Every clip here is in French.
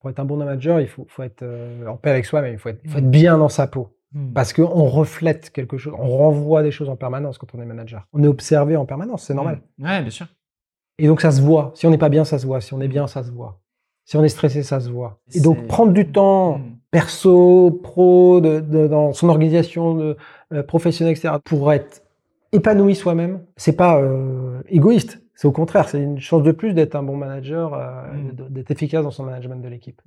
Pour être un bon manager, il faut, faut être euh, en paix avec soi, mais il faut être, faut être bien dans sa peau. Hmm. Parce qu'on reflète quelque chose, on renvoie des choses en permanence quand on est manager. On est observé en permanence, c'est normal. Hmm. Ouais, bien sûr. Et donc ça se voit. Si on n'est pas bien, ça se voit. Si on est bien, ça se voit. Si on est stressé, ça se voit. Et donc prendre du temps perso, pro, de, de- dans son organisation de, euh, professionnelle, etc., pour être épanoui soi-même, c'est pas euh, égoïste. C'est au contraire, c'est une chance de plus d'être un bon manager, euh, Mm. d'être efficace dans son management de l'équipe.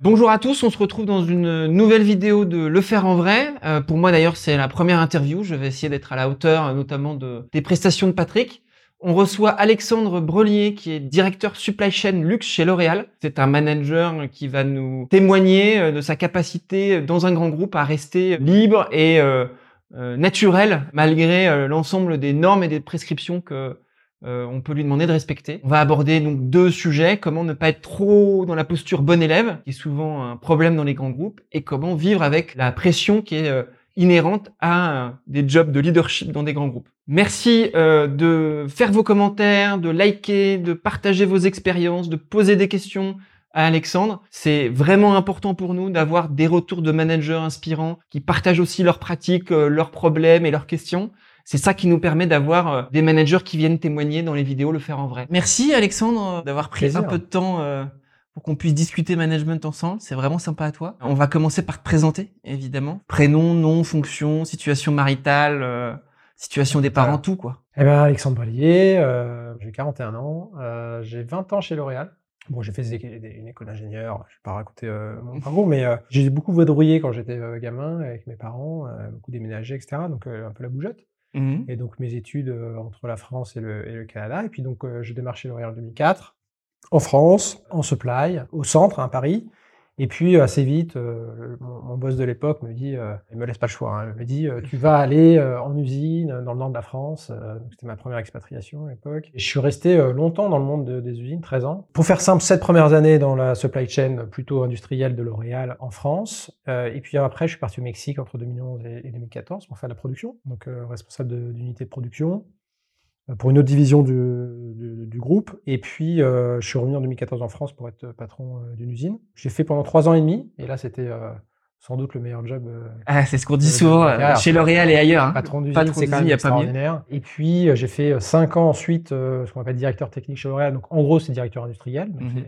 Bonjour à tous, on se retrouve dans une nouvelle vidéo de Le Faire en Vrai. Euh, pour moi d'ailleurs c'est la première interview, je vais essayer d'être à la hauteur notamment de, des prestations de Patrick. On reçoit Alexandre Brelier qui est directeur supply chain luxe chez L'Oréal. C'est un manager qui va nous témoigner euh, de sa capacité dans un grand groupe à rester libre et euh, naturel malgré euh, l'ensemble des normes et des prescriptions que euh, on peut lui demander de respecter. On va aborder donc deux sujets comment ne pas être trop dans la posture bon élève, qui est souvent un problème dans les grands groupes, et comment vivre avec la pression qui est euh, inhérente à euh, des jobs de leadership dans des grands groupes. Merci euh, de faire vos commentaires, de liker, de partager vos expériences, de poser des questions à Alexandre. C'est vraiment important pour nous d'avoir des retours de managers inspirants qui partagent aussi leurs pratiques, euh, leurs problèmes et leurs questions. C'est ça qui nous permet d'avoir euh, des managers qui viennent témoigner dans les vidéos, le faire en vrai. Merci Alexandre euh, d'avoir pris Plaisir. un peu de temps pour qu'on puisse discuter management ensemble. C'est vraiment sympa à toi. On va commencer par te présenter, évidemment. Prénom, nom, fonction, situation maritale, situation des parents, Voilà. tout quoi. Eh ben, Alexandre Brelier, euh, j'ai 41 ans, euh, j'ai 20 ans chez L'Oréal. Bon, j'ai fait des- des- une école d'ingénieur, je vais pas raconter euh, mon parcours, mais euh, j'ai beaucoup vadrouillé quand j'étais euh, gamin avec mes parents, beaucoup déménagé, etc. Donc un peu la bougeotte. Mhm. Et donc mes études entre la France et le, et le Canada. Et puis donc je démarre chez L'Oréal en 2004, en France, en supply, au centre, hein, à Paris. Et puis assez vite, euh, mon, boss de l'époque me dit, euh, il me laisse pas le choix, hein, il me dit, euh, tu vas aller euh, en usine euh, dans le nord de la France. Euh, C'était ma première expatriation à l'époque. Et je suis resté euh, longtemps dans le monde de- des usines, 13 ans. Pour faire simple, sept premières années dans la supply chain plutôt industrielle de L'Oréal en France. Euh, et puis après, je suis parti au Mexique entre 2011 et, et 2014 pour faire de la production, donc euh, responsable d'unité de production euh, pour une autre division du, groupe. Et puis, euh, je suis revenu en 2014 en France pour être patron euh, d'une usine. J'ai fait pendant trois ans et demi, et là, c'était euh, sans doute le meilleur job. euh, Ah, c'est ce qu'on dit souvent euh, chez L'Oréal et ailleurs. hein. patron d'usine, patron c'est quand même pas mieux. extraordinaire. Et puis, euh, j'ai fait cinq ans ensuite ce qu'on appelle directeur technique chez L'Oréal. Donc, en gros, c'est directeur industriel. Donc, Mhm.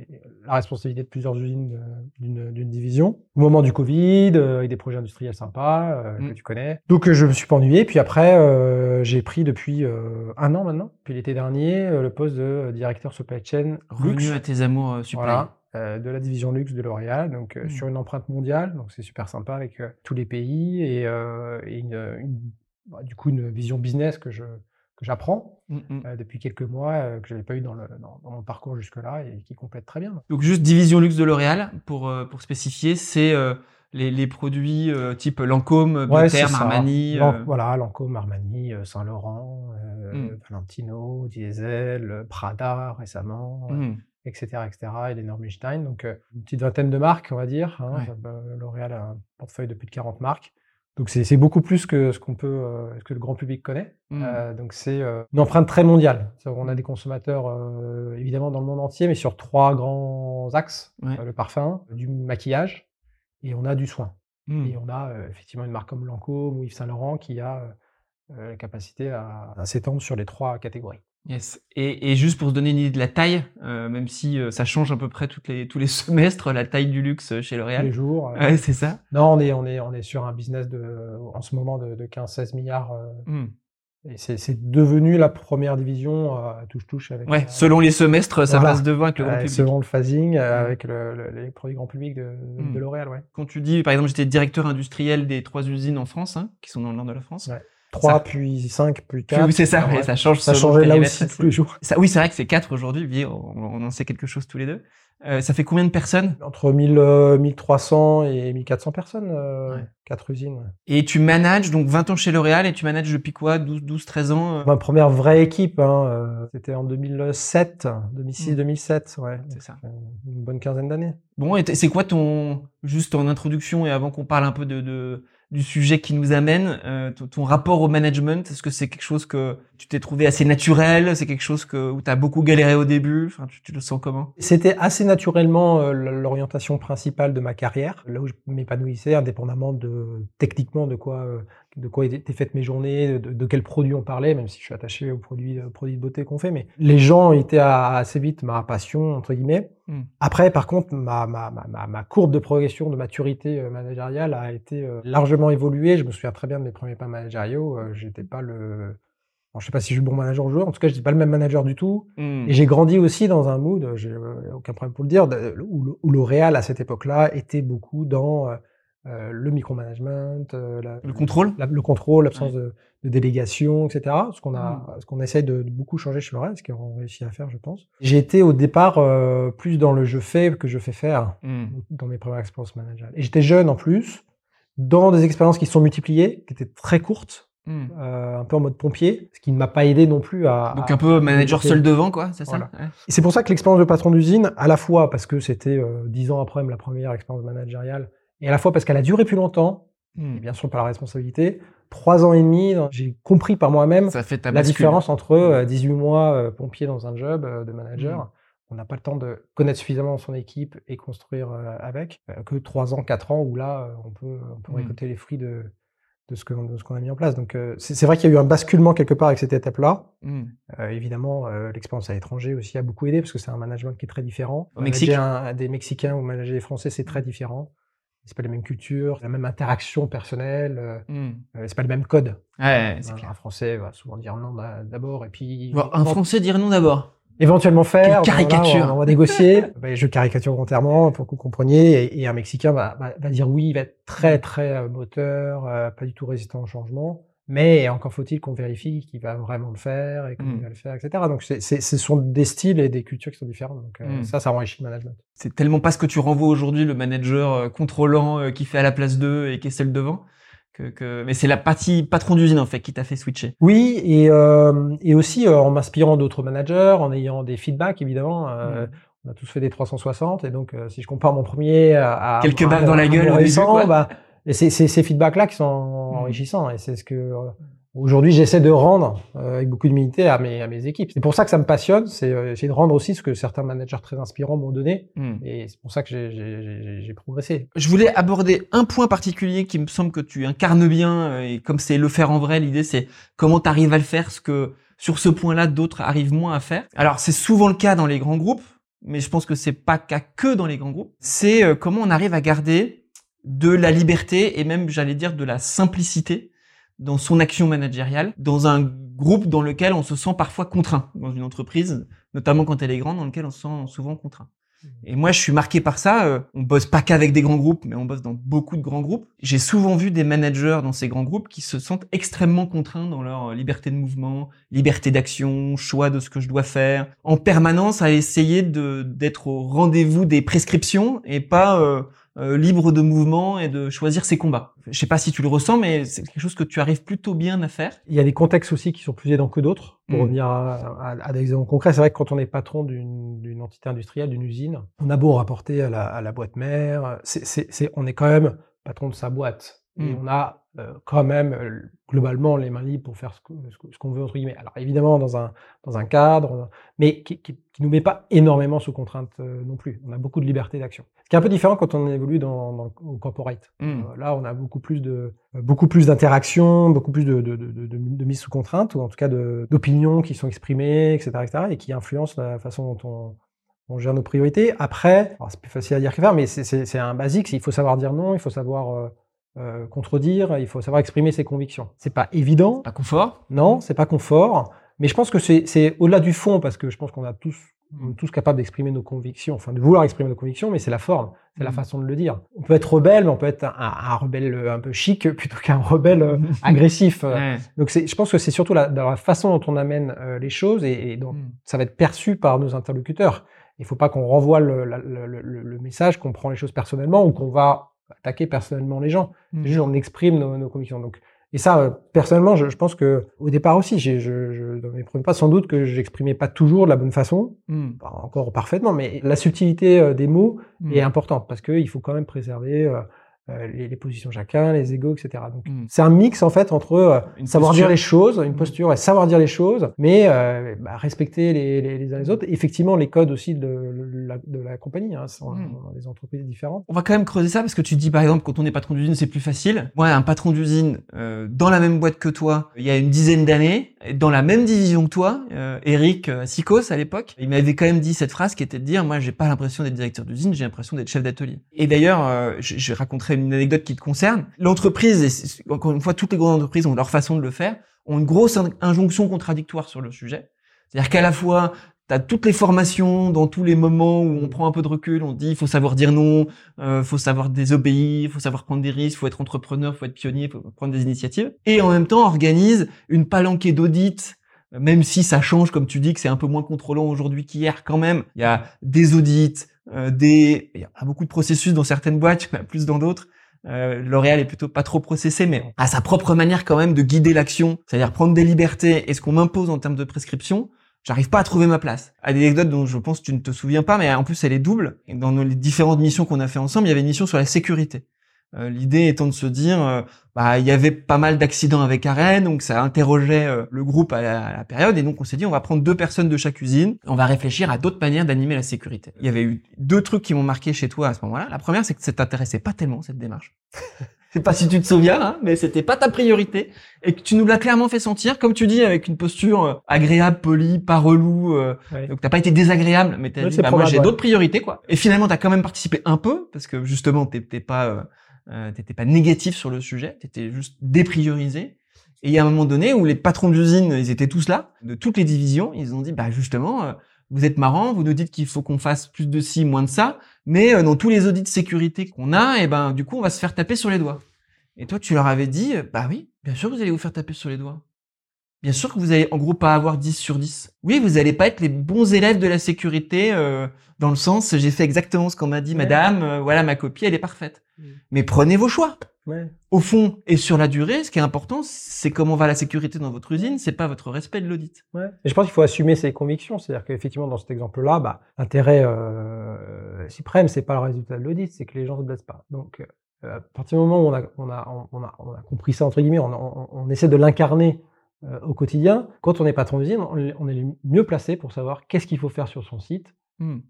la responsabilité de plusieurs usines d'une d'une division. Au moment du Covid, avec des projets industriels sympas que tu connais. Donc, je me suis pas ennuyé. Puis après, euh, j'ai pris depuis euh, un an maintenant, depuis l'été dernier, le poste de directeur supply chain Revenu à tes amours supply. Voilà, euh, de la division luxe de L'Oréal, donc euh, Mm. sur une empreinte mondiale, donc c'est super sympa avec euh, tous les pays et, et une, une- bah, du coup une vision business que je que j'apprends Mm, mm. depuis quelques mois que j'avais pas eu dans, le, dans, dans mon parcours jusque-là et qui complète très bien. Donc juste division luxe de L'Oréal pour pour spécifier, c'est les, les produits euh, type Lancôme, Ouais, ça. Armani. Euh, Voilà, Lancôme, Armani, Saint-Laurent, euh, Mm. Valentino, Diesel, Prada récemment. mm. Etc., etc., et les Normistein. Donc, euh, une petite vingtaine de marques, on va dire. hein. Ouais. Euh, L'Oréal a un portefeuille de plus de 40 marques. Donc, c'est beaucoup plus que ce qu'on peut, euh, que le grand public connaît. Mm. Euh, donc, c'est une empreinte très mondiale. On a des consommateurs, euh, évidemment, dans le monde entier, mais sur trois grands axes. Ouais. Le parfum, du maquillage, et on a du soin. Mm. Et on a euh, effectivement une marque comme Lancôme ou Yves Saint Laurent qui a la capacité à, à s'étendre sur les trois catégories. Yes. Et, et juste pour se donner une idée de la taille, euh, même si euh, ça change à peu près toutes les, tous les semestres, la taille du luxe euh, chez Tous les L'Oréal. jours. euh, Ouais, c'est ça. Non, on est, on est, on est sur un business de, en ce moment de, de 15-16 milliards. euh, Mm. et c'est devenu la première division touche-touche avec. Ouais, selon les semestres, ça Voilà. passe devant avec le grand public. selon le phasing, euh, Mm. avec le, le- les produits grand public de, de- Mm. de L'Oréal, ouais. Quand tu dis, par exemple, j'étais directeur industriel des trois usines en France, hein, qui sont dans le nord de la France. Ouais. 3, Ça- puis 5, puis Puis 4. oui, c'est ça, ouais, ça change. Ça changeait là aussi tous les jours. Ça, oui, c'est vrai que c'est quatre aujourd'hui, puis on, on en sait quelque chose tous les deux. Euh, ça fait combien de personnes? Entre 1000, euh, 1300 et 1400 personnes, euh, Ouais. 4 usines. ouais. Et tu manages, donc 20 ans chez L'Oréal, et tu manages depuis quoi? 12, 12 13 ans euh, Ma première vraie équipe, hein, euh, c'était en 2007, Mm. 2006-2007, ouais. C'est ça. Une bonne quinzaine d'années. Bon, et c'est quoi ton, juste en introduction et avant qu'on parle un peu de, de- du sujet qui nous amène, euh, ton, rapport au management Est-ce que c'est quelque chose que Tu t'es trouvé assez naturel C'est quelque chose que, où tu as beaucoup galéré au début enfin, tu, tu le sens comment? C'était assez naturellement euh, l'orientation principale de ma carrière, là où je m'épanouissais, indépendamment de techniquement de quoi, euh, de quoi étaient faites mes journées, de, de quels produits on parlait, même si je suis attaché aux produits, aux produits de beauté qu'on fait. Mais les gens étaient assez vite ma passion, entre guillemets. Hmm. Après, par contre, ma, ma, ma, ma, courbe de progression, de maturité euh, managériale a été largement évoluée. Je me souviens très bien de mes premiers pas managériaux. J'étais pas le je sais pas si je suis bon manager ou joueur, en tout cas, je suis pas le même manager du tout. Hmm. Et j'ai grandi aussi dans un mood, j'ai euh, aucun problème pour le dire, où, où L'Oréal à cette époque-là était beaucoup dans euh, euh le micromanagement, euh, le contrôle, le contrôle, l'absence de, de, délégation, etc. Ce qu'on a, hmm. ce qu'on essaye de, beaucoup changer chez L'Oréal, ce qu'on réussit à faire, je pense. J'ai été au départ plus dans le je fais que je fais faire hmm. dans mes premières expériences managériales. Et j'étais jeune en plus, dans des expériences qui se sont multipliées, qui étaient très courtes. Euh, un peu en mode pompier, ce qui ne m'a pas aidé non plus à. Donc un peu manager seul devant, quoi, c'est ça Et c'est pour ça que l'expérience de patron d'usine, à la fois parce que c'était euh, dix ans après la première expérience managériale, et à la fois parce qu'elle a duré plus longtemps, hmm. et bien sûr par la responsabilité, trois ans et demi, j'ai compris par moi-même la différence entre 18 euh, mois pompier dans un job de manager. Hmm. On n'a pas le temps de connaître suffisamment son équipe et construire avec, que trois ans, quatre ans où là, on peut, on peut récolter les fruits de, de ce qu'on a mis en place. Donc euh, c'est vrai qu'il y a eu un basculement quelque part avec cette étape-là. Euh, évidemment, euh, l'expérience à l'étranger aussi a beaucoup aidé parce que c'est un management qui est très différent. Au Mexique, un, des Mexicains ou manager des Français, c'est très différent. C'est pas les mêmes cultures, la même interaction personnelle, mmh. c'est pas le même code. Ouais, un, Français va souvent dire non d'abord et puis. un Français dire non d'abord éventuellement faire. caricature. on, va négocier. Ben, je caricature volontairement pour que vous compreniez. Et, un Mexicain va, va, dire oui, il va être très très euh, moteur, euh, pas du tout résistant au changement. Mais encore faut-il qu'on vérifie qu'il va vraiment le faire et qu'il hmm. va le faire, etc. Donc, ce sont des styles et des cultures qui sont différentes. Donc, euh, hmm. ça, ça enrichit le management. C'est tellement pas ce que tu renvoies aujourd'hui, le manager contrôlant qui fait à la place d'eux et qui est celle devant. Mais c'est la partie patron d'usine en fait qui t'a fait switcher. Oui, et, euh, et aussi euh, en m'inspirant d'autres managers, en ayant des feedbacks évidemment. Euh, mm. On a tous fait des 360 et donc euh, si je compare mon premier à, quelques bagues dans la gueule au début, bah, c'est ces feedbacks là qui sont mm. enrichissants et c'est ce que Aujourd'hui, j'essaie de rendre euh, avec beaucoup d'humilité à mes, à mes équipes. C'est pour ça que ça me passionne, c'est euh, essayer de rendre aussi ce que certains managers très inspirants m'ont donné. Hmm. Et c'est pour ça que j'ai progressé. Je voulais aborder un point particulier qui me semble que tu incarnes bien, euh, et comme c'est le faire en vrai, l'idée c'est comment tu arrives à le faire, ce que sur ce point-là d'autres arrivent moins à faire. Alors c'est souvent le cas dans les grands groupes, mais je pense que c'est pas qu'à que dans les grands groupes. C'est comment on arrive à garder de la liberté et même, j'allais dire, de la simplicité dans son action managériale, dans un groupe dans lequel on se sent parfois contraint, dans une entreprise, notamment quand elle est grande, dans lequel on se sent souvent contraint. Et moi, je suis marqué par ça. Euh, on bosse pas qu'avec des grands groupes, mais on bosse dans beaucoup de grands groupes. J'ai souvent vu des managers dans ces grands groupes qui se sentent extrêmement contraints dans leur liberté de mouvement, liberté d'action, choix de ce que je dois faire, en permanence à essayer de d'être au rendez-vous des prescriptions et pas euh, euh, libre de mouvement et de choisir ses combats. Je sais pas si tu le ressens, mais c'est quelque chose que tu arrives plutôt bien à faire. Il y a des contextes aussi qui sont plus aidants que d'autres. Pour mm. revenir à, des exemples concrets, c'est vrai que quand on est patron d'une entité industrielle, d'une usine, on a beau rapporter à la, boîte mère, c'est on est quand même patron de sa boîte. Et mm. on a quand même euh, globalement les mains libres pour faire ce qu'on veut entre guillemets. Alors évidemment dans un dans un cadre, mais qui, qui nous met pas énormément sous contrainte euh, non plus. On a beaucoup de liberté d'action. Ce qui est un peu différent quand on évolue dans, dans le corporate. Hmm. là, on a beaucoup plus de beaucoup plus d'interaction, beaucoup plus de, de, de, de, mise sous contrainte ou en tout cas d'opinions qui sont exprimées, etc., etc., et qui influencent la façon dont on on gère nos priorités. Après, c'est plus facile à dire qu'à faire, mais c'est un basique. Il faut savoir dire non, il faut savoir euh, contredire, il faut savoir exprimer ses convictions. C'est pas évident. Pas confort? Non, c'est pas confort. Mais je pense que c'est au-delà du fond, parce que je pense qu'on a tous, on est tous capables d'exprimer nos convictions, enfin de vouloir exprimer nos convictions, mais c'est la forme, c'est la mm. façon de le dire. On peut être rebelle, mais on peut être un, rebelle un peu chic plutôt qu'un rebelle euh, agressif. Donc je pense que c'est surtout la, dans la façon dont on amène euh, les choses et, donc mm. ça va être perçu par nos interlocuteurs. Il faut pas qu'on renvoie le, le, le, le message, qu'on prend les choses personnellement ou qu'on va attaquer personnellement les gens. Mmh. Juste, on exprime nos, nos, convictions. Donc, et ça, euh, personnellement, je, je, pense que au départ aussi, je, je, dans mes premiers pas, sans doute que j'exprimais pas toujours de la bonne façon, mmh. pas encore parfaitement, mais la subtilité euh, des mots mmh. est importante parce qu'il faut quand même préserver euh, les, les positions de chacun, les égaux, etc. Donc Mm. c'est un mix en fait entre euh, savoir posture. dire les choses, une Mm. posture et savoir dire les choses, mais euh, bah, respecter les, les, les uns les autres. Effectivement, les codes aussi de la, de la compagnie, hein, sont Mm. dans des entreprises différentes. On va quand même creuser ça parce que tu dis par exemple quand on est patron d'usine c'est plus facile. Moi un patron d'usine euh, dans la même boîte que toi il y a une dizaine d'années dans la même division que toi, euh, Eric euh, Sikos à l'époque, il m'avait quand même dit cette phrase qui était de dire moi j'ai pas l'impression d'être directeur d'usine, j'ai l'impression d'être chef d'atelier. Et d'ailleurs euh, je, je raconterai une anecdote qui te concerne. L'entreprise encore une fois toutes les grandes entreprises ont leur façon de le faire, ont une grosse in- injonction contradictoire sur le sujet. C'est-à-dire qu'à la fois T'as toutes les formations dans tous les moments où on prend un peu de recul, on dit il faut savoir dire non, euh, faut savoir désobéir, faut savoir prendre des risques, faut être entrepreneur, faut être pionnier, faut prendre des initiatives. Et en même temps, organise une palanquée d'audits, même si ça change, comme tu dis, que c'est un peu moins contrôlant aujourd'hui qu'hier quand même. Il y a des audits, euh, des, il y a beaucoup de processus dans certaines boîtes, plus dans d'autres. Euh, L'Oréal est plutôt pas trop processé, mais à sa propre manière quand même de guider l'action, c'est-à-dire prendre des libertés et ce qu'on m'impose en termes de prescription. J'arrive pas à trouver ma place. À des anecdotes dont je pense que tu ne te souviens pas, mais en plus elle est double. Et dans les différentes missions qu'on a fait ensemble, il y avait une mission sur la sécurité. Euh, L'idée étant de se dire, euh, bah il y avait pas mal d'accidents avec Arène, donc ça interrogeait euh, le groupe à la, à la période, et donc on s'est dit on va prendre deux personnes de chaque usine, on va réfléchir à d'autres manières d'animer la sécurité. Il y avait eu deux trucs qui m'ont marqué chez toi à ce moment-là. La première, c'est que ça t'intéressait pas tellement cette démarche. Je sais pas si tu te souviens, hein, mais c'était pas ta priorité et que tu nous l'as clairement fait sentir, comme tu dis, avec une posture agréable, polie, pas relou. euh, donc t'as pas été désagréable, mais t'as dit bah, moi j'ai ouais. d'autres priorités quoi. Et finalement t'as quand même participé un peu parce que justement t'es pas euh, euh, t'étais pas négatif sur le sujet, t'étais juste dépriorisé. Et il y a un moment donné où les patrons d'usine, ils étaient tous là, de toutes les divisions, ils ont dit bah justement euh, vous êtes marrant, vous nous dites qu'il faut qu'on fasse plus de ci, moins de ça, mais euh, dans tous les audits de sécurité qu'on a, et ben du coup on va se faire taper sur les doigts. Et toi tu leur avais dit euh, bah oui, bien sûr vous allez vous faire taper sur les doigts. Bien sûr que vous allez en gros pas avoir 10 sur 10. Oui, vous allez pas être les bons élèves de la sécurité euh, dans le sens j'ai fait exactement ce qu'on m'a dit Ouais. madame, euh, voilà ma copie, elle est parfaite. Mm. Mais prenez vos choix. Ouais. Au fond et sur la durée, ce qui est important, c'est comment va la sécurité dans votre usine, c'est pas votre respect de l'audit. Ouais. Et je pense qu'il faut assumer ses convictions. C'est-à-dire qu'effectivement, dans cet exemple-là, bah, l'intérêt euh, suprême, c'est pas le résultat de l'audit, c'est que les gens se blessent pas. Donc, euh, à partir du moment où on a, on a, on a, on a compris ça, entre guillemets, on, on, on essaie de l'incarner euh, au quotidien. Quand on est patron d'usine, on, on est le mieux placé pour savoir qu'est-ce qu'il faut faire sur son site.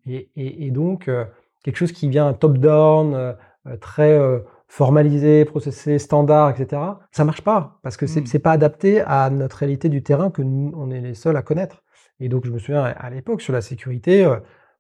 Et, et, et donc, euh, quelque chose qui vient top-down, euh, très formalisé, processé, standard, etc., ça marche pas parce que c'est Mm. c'est pas adapté à notre réalité du terrain que nous, on est les seuls à connaître. Et donc, je me souviens à- l'époque sur la sécurité,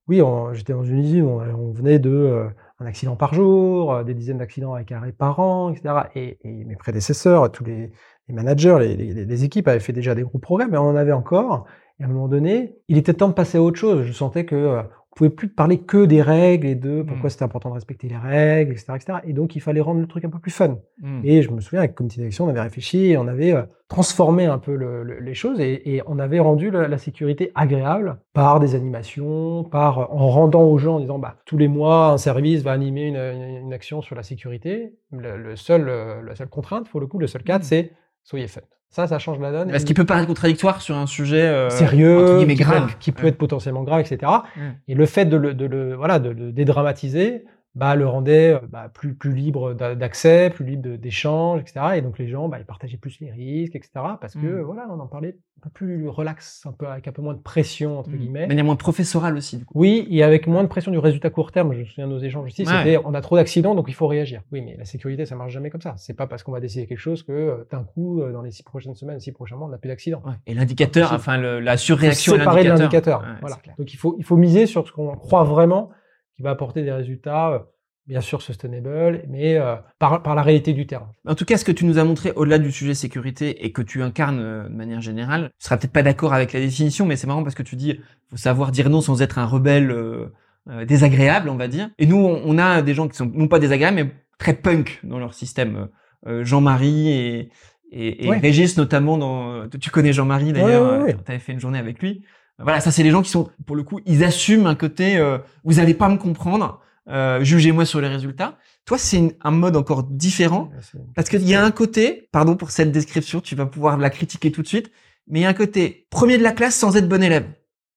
oui, j'étais dans une usine, on, on venait de un accident par jour, euh, des dizaines d'accidents avec arrêt par an, etc. Et, mes prédécesseurs, tous les, managers, les, les- équipes avaient fait déjà des gros progrès, mais on en avait encore. Et à un moment donné, il était temps de passer à autre chose. Je sentais que euh, pouvait plus parler que des règles et de pourquoi Mm. c'était important de respecter les règles, etc., etc. Et donc, il fallait rendre le truc un peu plus fun. Mm. Et je me souviens, avec le comité d'action, on avait réfléchi, et on avait euh, transformé un peu le- le- les choses et, et on avait rendu la, la sécurité agréable par des animations, par euh, en rendant aux gens en disant bah, tous les mois, un service va animer une, une- une action sur la sécurité. Le, le seul, euh, la seule contrainte, pour le coup, le seul cadre, Mm. c'est soyez fun. Ça, ça change la donne. Ce qui peut paraître contradictoire sur un sujet euh, sérieux, qui, peut, grave, être- qui peut Ouais. être potentiellement grave, etc. Ouais. Et le fait de le, de le- voilà, de le dédramatiser, bah, le rendait bah, plus, plus libre d'a- d'accès, plus libre d'échange, etc. Et donc les gens, bah, ils partageaient plus les risques, etc. Parce que Mm. voilà, on en parlait un peu plus relax, un peu avec un peu moins de pression entre Mm. guillemets. De manière moins professorale aussi. Du coup. Oui, et avec moins de pression du résultat court terme. Je me souviens de nos échanges aussi. Ouais. C'était on a trop d'accidents, donc il faut réagir. Oui, mais la sécurité, ça marche jamais comme ça. C'est pas parce qu'on va décider quelque chose que d'un coup, dans les six prochaines semaines, six prochains mois, on n'a plus d'accidents. Ouais. Et l'indicateur, enfin le- la surréaction séparer de l'indicateur. Ouais, voilà. Donc il faut, il faut miser sur ce qu'on croit vraiment qui va apporter des résultats, euh, bien sûr sustainable, mais euh, par, par la réalité du terrain. En tout cas, ce que tu nous as montré au-delà du sujet sécurité et que tu incarnes euh, de manière générale, tu seras peut-être pas d'accord avec la définition, mais c'est marrant parce que tu dis faut savoir dire non sans être un rebelle euh, désagréable, on va dire. Et nous, on, on a des gens qui sont non pas désagréables, mais très punk dans leur système. Jean-Marie et, et, et Ouais. Régis notamment. Dans, tu connais Jean-Marie d'ailleurs. Ouais. Tu avais fait une journée avec lui. Voilà, ça c'est les gens qui sont, pour le coup, ils assument un côté. euh, vous allez pas me comprendre. euh, Jugez-moi sur les résultats. Toi, c'est un mode encore différent. Parce qu'il y a un côté, pardon pour cette description, tu vas pouvoir la critiquer tout de suite, mais il y a un côté premier de la classe sans être bon élève.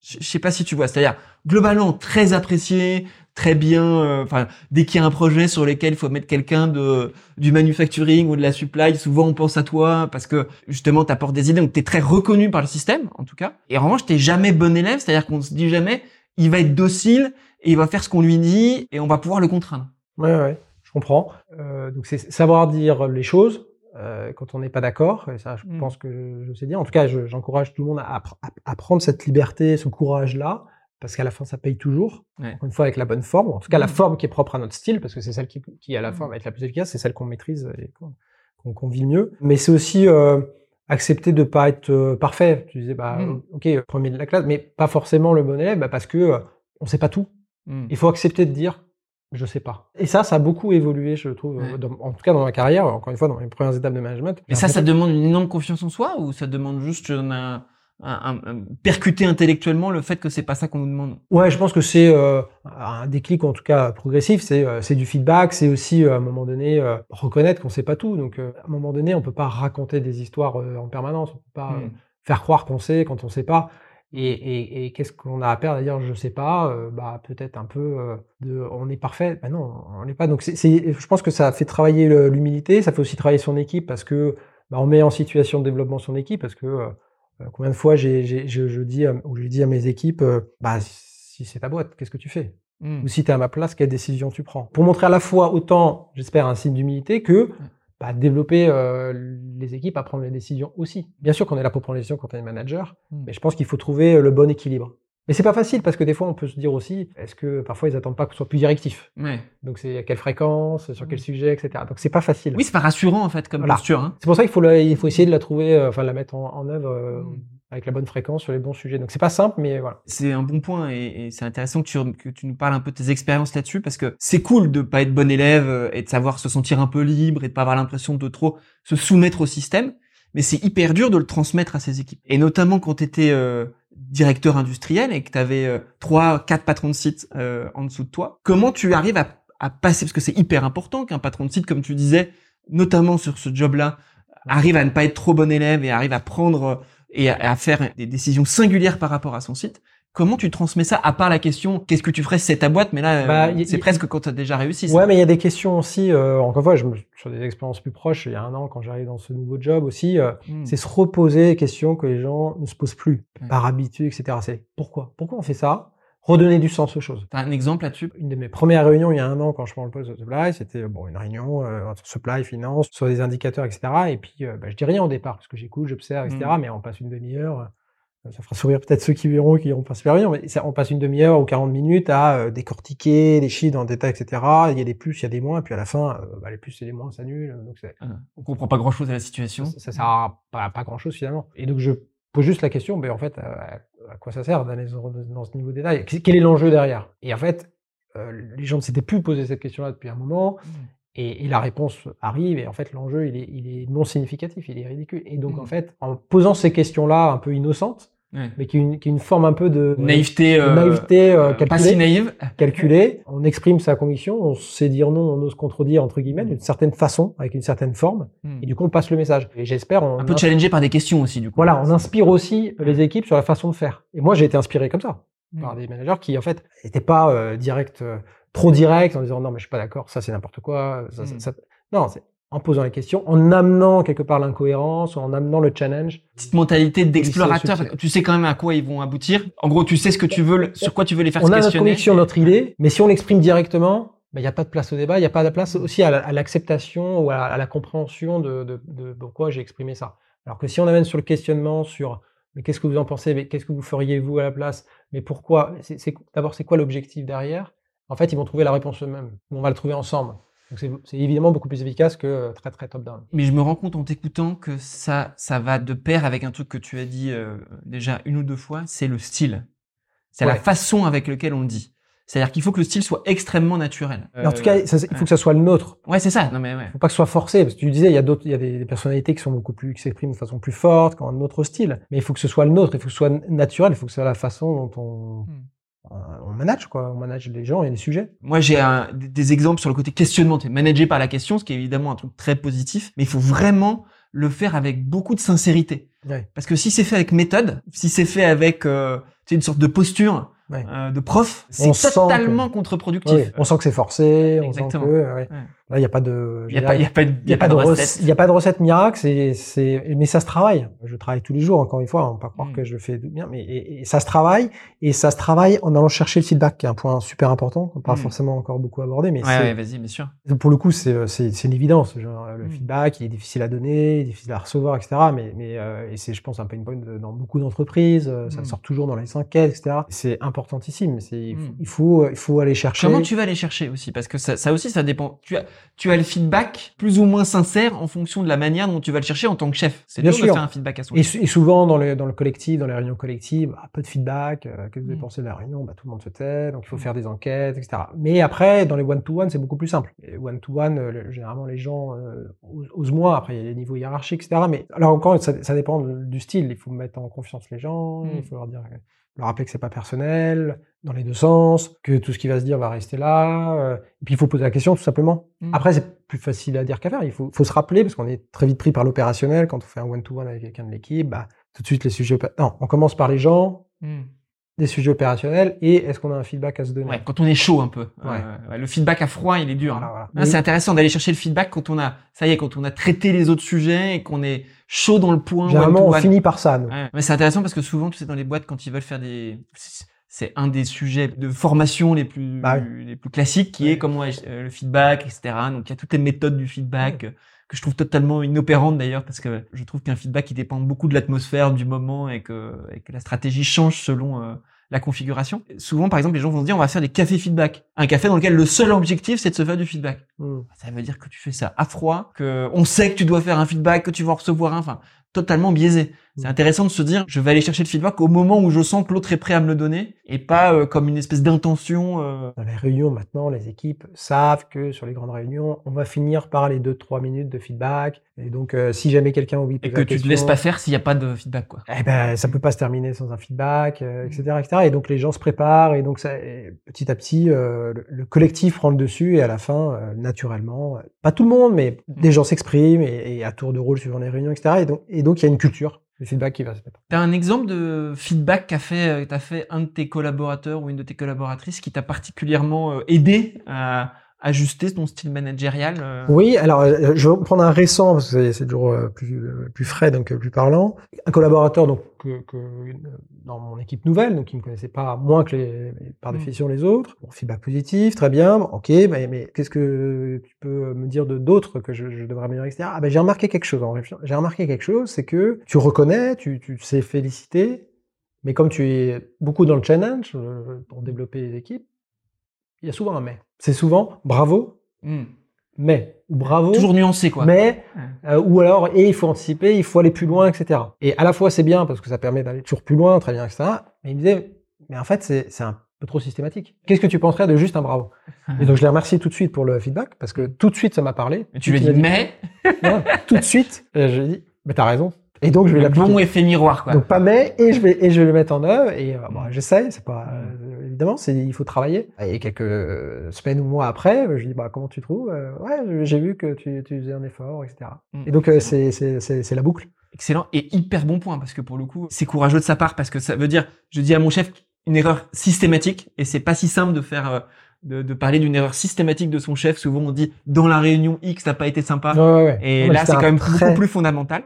Je je sais pas si tu vois, c'est-à-dire globalement très apprécié, très bien. euh, Enfin, dès qu'il y a un projet sur lequel il faut mettre quelqu'un de du manufacturing ou de la supply, souvent on pense à toi parce que justement tu apportes des idées. Donc t'es très reconnu par le système, en tout cas. Et en revanche, t'es jamais bon élève, c'est-à-dire qu'on se dit jamais il va être docile et il va faire ce qu'on lui dit et on va pouvoir le contraindre. Ouais, ouais, je comprends. Euh, donc c'est savoir dire les choses euh, quand on n'est pas d'accord. Et ça, je Mm. pense que je, sais dire. En tout cas, je- j'encourage tout le monde à, appr- à- à prendre cette liberté, ce courage-là, parce qu'à la fin, ça paye toujours. Ouais. Encore une fois, avec la bonne forme. En tout cas, la Mm. forme qui est propre à notre style, parce que c'est celle qui, qui à la Mm. fin va être la plus efficace, c'est celle qu'on maîtrise et qu'on qu'on vit le mieux. Mais c'est aussi euh, accepter de pas être euh, parfait. Tu disais, bah, Mm. ok, premier de la classe, mais pas forcément le bon élève, bah, parce que on sait pas tout. Il faut accepter de dire je sais pas. Et ça, ça a beaucoup évolué, je trouve, Ouais. dans- en tout cas dans ma carrière, encore une fois, dans mes premières étapes de management. Mais ça, ça demande une énorme confiance en soi ou ça demande juste un, un, percuter intellectuellement le fait que c'est pas ça qu'on nous demande? Ouais, je pense que c'est euh, un déclic, en tout cas progressif. C'est euh, du feedback. C'est aussi euh, à un moment donné euh, reconnaître qu'on sait pas tout. Donc, à un moment donné, on peut pas raconter des histoires en permanence. On peut pas euh, Mm. faire croire qu'on sait quand on sait pas. Et, et, et qu'est-ce qu'on a à perdre? À dire je sais pas euh, Bah peut-être un peu euh, de on est parfait. Bah non, on n'est pas. Donc c'est, je pense que ça fait travailler le- l'humilité. Ça fait aussi travailler son équipe parce que bah, on met en situation de développement son équipe parce que euh, euh, combien de fois j'ai, je, je dis à- ou je dis à mes équipes bah si c'est ta boîte, qu'est-ce que tu fais? Mm. Ou si tu es à ma place, quelle décision tu prends Pour montrer à la fois autant, j'espère, un signe d'humilité que bah, développer euh, les équipes à prendre les décisions aussi. Bien sûr qu'on est là pour prendre les décisions quand on est manager, Mm. mais je pense qu'il faut trouver le bon équilibre. Mais c'est pas facile parce que des fois on peut se dire aussi, est-ce que parfois ils attendent pas qu'on soit plus directif? Ouais. Donc c'est à quelle fréquence, sur quel Mm. sujet, etc. Donc c'est pas facile. Oui, c'est pas rassurant en fait comme Voilà. posture. Hein. C'est pour ça qu'il faut, la- il faut essayer de la trouver, euh, enfin de la mettre en, en œuvre euh, Mm. Avec la bonne fréquence sur les bons sujets. Donc c'est pas simple, mais voilà. C'est un bon point et, et c'est intéressant que tu, que tu nous parles un peu de tes expériences là-dessus parce que c'est cool de pas être bon élève euh, et de savoir se sentir un peu libre et de pas avoir l'impression de trop se soumettre au système, mais c'est hyper dur de le transmettre à ses équipes. Et notamment quand tu étais directeur industriel et que tu avais trois, quatre patrons de site euh, en dessous de toi, comment tu arrives à, à passer parce que c'est hyper important qu'un patron de site, comme tu disais, notamment sur ce job-là, arrive à ne pas être trop bon élève et arrive à prendre et à, à faire des décisions singulières par rapport à son site. Comment tu transmets ça à part la question qu'est-ce que tu ferais si c'est ta boîte Mais là, Bah, euh, c'est presque quand tu as déjà réussi. ça. Ouais, mais il y a des questions aussi. euh, encore une fois, je me, sur des expériences plus proches, il y a un an, quand j'arrive dans ce nouveau job aussi, euh, Mm. c'est se reposer des questions que les gens ne se posent plus Ouais. par habitude, etc. C'est pourquoi? Pourquoi on fait ça? Redonner du sens aux choses. T'as un exemple là-dessus? Une de mes premières réunions il y a un an, quand je prends le poste de supply, c'était bon une réunion euh, entre supply, finance, sur des indicateurs, etc. Et puis, euh, bah, je dis rien au départ parce que j'écoute, j'observe, etc. Mm. Mais on passe une demi-heure. euh, Ça fera sourire peut-être ceux qui verront, qui n'iront pas super bien, mais ça, on passe une demi-heure ou 40 minutes à décortiquer les chiffres le détail, etc. Il y a des plus, il y a des moins, et puis à la fin, bah, les plus et les moins s'annulent. Donc c'est- On comprend pas grand-chose à la situation. ça, ça sert à pas, pas grand-chose finalement. Et donc je pose juste la question, ben en fait, à, quoi ça sert d'aller dans, ce niveau de détail? Quel est l'enjeu derrière? Et en fait, euh, les gens ne s'étaient plus posé cette question-là depuis un moment. Et, et la réponse arrive, et en fait, l'enjeu, il est, il est non significatif, il est ridicule. Et donc, en fait, en posant ces questions-là un peu innocentes, Ouais. mais qui, une- qui une forme un peu de Naïveté, de euh, naïveté euh, euh, pas calculée, si naïve. calculée, on exprime sa conviction, on sait dire non, on ose contredire, entre guillemets, d'une certaine façon, avec une certaine forme, et du coup, on passe le message. Et j'espère... Un peu challengé par des questions aussi, du coup. voilà, on inspire aussi les équipes sur la façon de faire. Et moi, j'ai été inspiré comme ça Mm. par des managers qui, en fait, n'étaient pas euh, direct, euh, trop directs en disant non, mais je suis pas d'accord, ça c'est n'importe quoi. ça, ça- Mm. ça- Non, c'est en posant les questions, en amenant quelque part l'incohérence, en amenant le challenge. Petite mentalité d'explorateur. Tu sais quand même à quoi ils vont aboutir. En gros, tu sais ce que tu veux, sur quoi tu veux les faire On se a notre questionner. conviction, notre idée, mais si on l'exprime directement, ben, il n'y a pas de place au débat, il n'y a pas de place aussi à la- à l'acceptation ou à, à la compréhension de, de- de pourquoi j'ai exprimé ça. Alors que si on amène sur le questionnement, sur mais qu'est-ce que vous en pensez, mais qu'est-ce que vous feriez vous à la place, mais pourquoi, d'abord c'est quoi l'objectif derrière? En fait, ils vont trouver la réponse eux-mêmes. On va le trouver ensemble. Donc c'est, c'est évidemment beaucoup plus efficace que euh, très très top-down. Mais je me rends compte en t'écoutant que ça, ça va de pair avec un truc que tu as dit euh, déjà une ou deux fois, c'est le style. C'est la façon avec laquelle on le dit. C'est-à-dire qu'il faut que le style soit extrêmement naturel. En Euh, tout cas, ça- il faut que ça soit le nôtre. ouais, c'est ça. Non mais ouais. faut pas que ce soit forcé, parce que tu disais, il y a d'autres, il y a des, des personnalités qui sont beaucoup plus, qui s'expriment de façon plus forte, qui ont un autre style. Mais il faut que ce soit le nôtre, il faut que ce soit naturel, il faut que ce soit la façon dont on, Hmm. euh, on manage, quoi. On manage les gens et les sujets. Moi, j'ai un- des, exemples sur le côté questionnement. Es managé par la question, ce qui est évidemment un truc très positif, mais il faut vraiment le faire avec beaucoup de sincérité. Ouais. Parce que si c'est fait avec méthode, si c'est fait avec euh, une sorte de posture, Ouais. euh, de prof, c'est totalement que- contre-productif. On sent que c'est forcé, on sent que Exactement. Là il n'y a pas de Il y a pas de, il y a pas de recette. il a pas de recette miracle, c'est c'est mais ça se travaille. Je travaille tous les jours encore une fois, on va pas croire Mm. que je fais bien mais et, et ça se travaille et ça se travaille en allant chercher le feedback qui est un point super important, qu'on pas Mm. forcément encore beaucoup abordé mais Ouais, vas-y, bien sûr. pour le coup, c'est c'est c'est une évidence. Genre, le Mm. feedback, il est difficile à donner, il est difficile à recevoir, etc. Mais mais euh, et c'est, je pense, un pain point dans beaucoup d'entreprises. euh, Ça sort toujours dans les enquêtes, etc. C'est importantissime. C'est il faut- il faut il faut aller chercher. Comment tu vas aller chercher aussi? Parce que ça, ça aussi, ça dépend. Tu as, tu as le feedback plus ou moins sincère en fonction de la manière dont tu vas le chercher en tant que chef. C'est Bien dur de sûr. faire un feedback à son Et, chef. sou- et souvent dans le dans le collectif, dans les réunions collectives, bah, peu de feedback. euh, Qu'est-ce que vous avez Mm. pensé de la réunion? Bah tout le monde se tait, donc il faut Mm. faire des enquêtes, etc. Mais après, dans les one to one, c'est beaucoup plus simple. One to one, généralement les gens euh, osent- moins. Après, il y a les niveaux hiérarchiques, etc. Mais là encore, ça, ça dépend de- du style. Il faut mettre en confiance les gens. Mm. Il faut leur dire, leur rappeler que c'est pas personnel, dans les deux sens, que tout ce qui va se dire va rester là. euh, et puis il faut poser la question tout simplement. Mm. Après, c'est plus facile à dire qu'à faire. Il faut, faut se rappeler parce qu'on est très vite pris par l'opérationnel quand on fait un one to one avec quelqu'un de l'équipe. Bah, tout de suite les sujets. Non, on commence par les gens, Mm. des sujets opérationnels et est-ce qu'on a un feedback à se donner? Ouais, quand on est chaud un peu. Ouais. Euh, le feedback à froid, il est dur. Voilà, hein. voilà. C'est intéressant d'aller chercher le feedback quand on a, ça y est, quand on a traité les autres sujets et qu'on est chaud dans le point. Généralement, on one-to-one. finit par ça. nous. Ouais. Mais c'est intéressant parce que souvent, tu sais, dans les boîtes, quand ils veulent faire des, c'est- un des sujets de formation les plus, Bah les plus classiques, qui est comment euh, le feedback, etc. Donc, il y a toutes les méthodes du feedback euh, que je trouve totalement inopérantes d'ailleurs parce que je trouve qu'un feedback il dépend beaucoup de l'atmosphère, du moment et que, et que la stratégie change selon euh, la configuration. Souvent, par exemple, les gens vont se dire on va faire des cafés feedback, un café dans lequel le seul objectif c'est de se faire du feedback. Mm. Ça veut dire que tu fais ça à froid, que on sait que tu dois faire un feedback, que tu vas en recevoir un, enfin, totalement biaisé. C'est Mm. intéressant de se dire, je vais aller chercher le feedback au moment où je sens que l'autre est prêt à me le donner, et pas euh, comme une espèce d'intention. euh, Dans les réunions, maintenant, les équipes savent que sur les grandes réunions, on va finir par les 2-3 minutes de feedback. Et donc, euh, si jamais quelqu'un de et que la tu te question, laisses pas faire s'il n'y a pas de feedback, quoi. eh ben, ça peut pas se terminer sans un feedback, etc., etc. Et donc, les gens se préparent. Et donc, ça, et petit à petit, le, le collectif prend le dessus. Et à la fin, naturellement, pas tout le monde, mais des gens s'expriment et, et à tour de rôle suivant les réunions, etc. Et donc, et donc, il y a une culture T'as un exemple de feedback qu'a fait, euh, t'as fait un de tes collaborateurs ou une de tes collaboratrices qui t'a particulièrement euh, aidé à ajuster ton style managérial euh, Oui, alors euh, je vais prendre un récent parce que c'est- toujours euh, plus, plus frais, donc plus parlant. Un collaborateur donc que, que, dans mon équipe nouvelle, donc qui me connaissait pas moins que les, par Mm. définition les autres. Bon, feedback positif, très bien. Bon, ok, mais, mais qu'est-ce que tu peux me dire de d'autres que je, je devrais améliorer, etc. Ah ben j'ai remarqué quelque chose en réfléchissant. J'ai remarqué quelque chose, c'est que tu reconnais, tu, tu sais féliciter, mais comme tu es beaucoup dans le challenge pour développer les équipes, il y a souvent un mais. C'est souvent bravo, hmm. mais ou bravo. Toujours nuancé, quoi. Mais, euh, ou alors, et il faut anticiper, il faut aller plus loin, etc. Et à la fois, c'est bien parce que ça permet d'aller toujours plus loin, très bien, etc. Mais il me disait, mais en fait, c'est un peu trop systématique. Qu'est-ce que tu penserais de juste un bravo? Et donc, je l'ai remercié tout de suite pour le feedback parce que tout de suite, ça m'a parlé. Et tu lui as dit, m'a mais, Non, tout de suite, euh, je lui ai dit, mais t'as raison. Et donc, je vais l'appliquer. bon effet miroir, quoi. Donc pas mais et je vais et je vais le mettre en œuvre et euh, bon, j'essaye c'est pas euh, évidemment c'est il faut travailler et quelques semaines ou mois après je dis bah comment tu trouves Euh, ouais j'ai vu que tu, tu faisais un effort etc Mm. et donc euh, c'est c'est c'est c'est la boucle Excellent et hyper bon point parce que pour le coup, c'est courageux de sa part parce que ça veut dire, je dis à mon chef une erreur systématique et c'est pas si simple de faire, euh, de, de parler d'une erreur systématique de son chef. Souvent on dit dans la réunion X t'as pas été sympa ouais, ouais, ouais. et là c'est quand même beaucoup plus fondamental.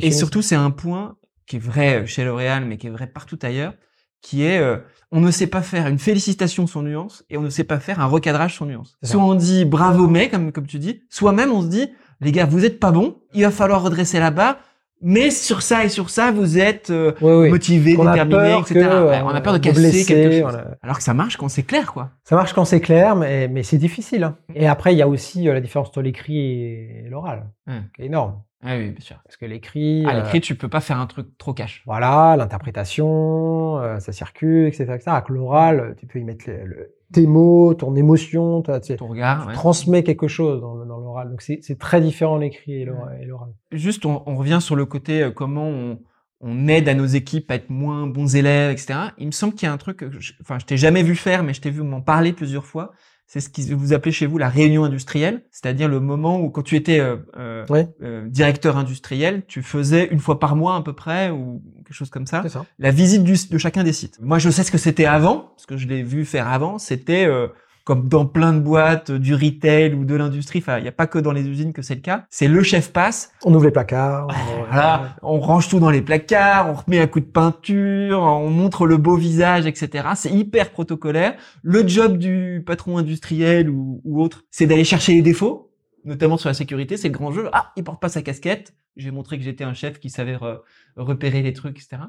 Et surtout c'est un point qui est vrai chez L'Oréal mais qui est vrai partout ailleurs, qui est euh, on ne sait pas faire une félicitation sans nuance et on ne sait pas faire un recadrage sans nuance. Soit on dit bravo mais comme comme tu dis, soit même on se dit les gars vous êtes pas bons, il va falloir redresser la barre. Mais sur ça et sur ça, vous êtes euh, motivé, déterminé, etc. que, Ouais, euh, on a peur de de casser blesser, quelque chose. Alors que ça marche quand c'est clair, quoi. ça marche quand c'est clair mais mais c'est difficile hein. et après il y a aussi euh, la différence entre l'écrit et l'oral Ouais. qui est énorme Ah oui, bien sûr. parce que l'écrit À euh, l'écrit, tu peux pas faire un truc trop cash. Voilà, l'interprétation, euh, ça circule, etc., etc. Avec l'oral, tu peux y mettre le- le- tes mots, ton émotion, tu, tu- Ton regard. tu ouais. transmets quelque chose dans, l'oral. Donc c'est c'est très différent l'écrit et l'oral. et l'oral. Juste, on, on revient sur le côté euh, comment on, on aide à nos équipes à être moins bons élèves, etc. Il me semble qu'il y a un truc, que je, enfin, je t'ai jamais vu faire, mais je t'ai vu m'en parler plusieurs fois. C'est ce que vous appelez chez vous la réunion industrielle, c'est-à-dire le moment où quand tu étais euh, euh, euh, directeur industriel, tu faisais une fois par mois à peu près ou quelque chose comme ça, ça. la visite du, de chacun des sites. Moi, je sais ce que c'était avant, parce que je l'ai vu faire avant. C'était euh, comme dans plein de boîtes, du retail ou de l'industrie. Enfin, il n'y a pas que dans les usines que c'est le cas. C'est le chef passe. On ouvre les placards. on, voilà, on range tout dans les placards, on remet un coup de peinture, on montre le beau visage, etc. C'est hyper protocolaire. Le job du patron industriel ou, ou autre, c'est d'aller chercher les défauts, notamment sur la sécurité. C'est le grand jeu. Ah, il porte pas sa casquette. J'ai montré que j'étais un chef qui savait repérer les trucs, etc.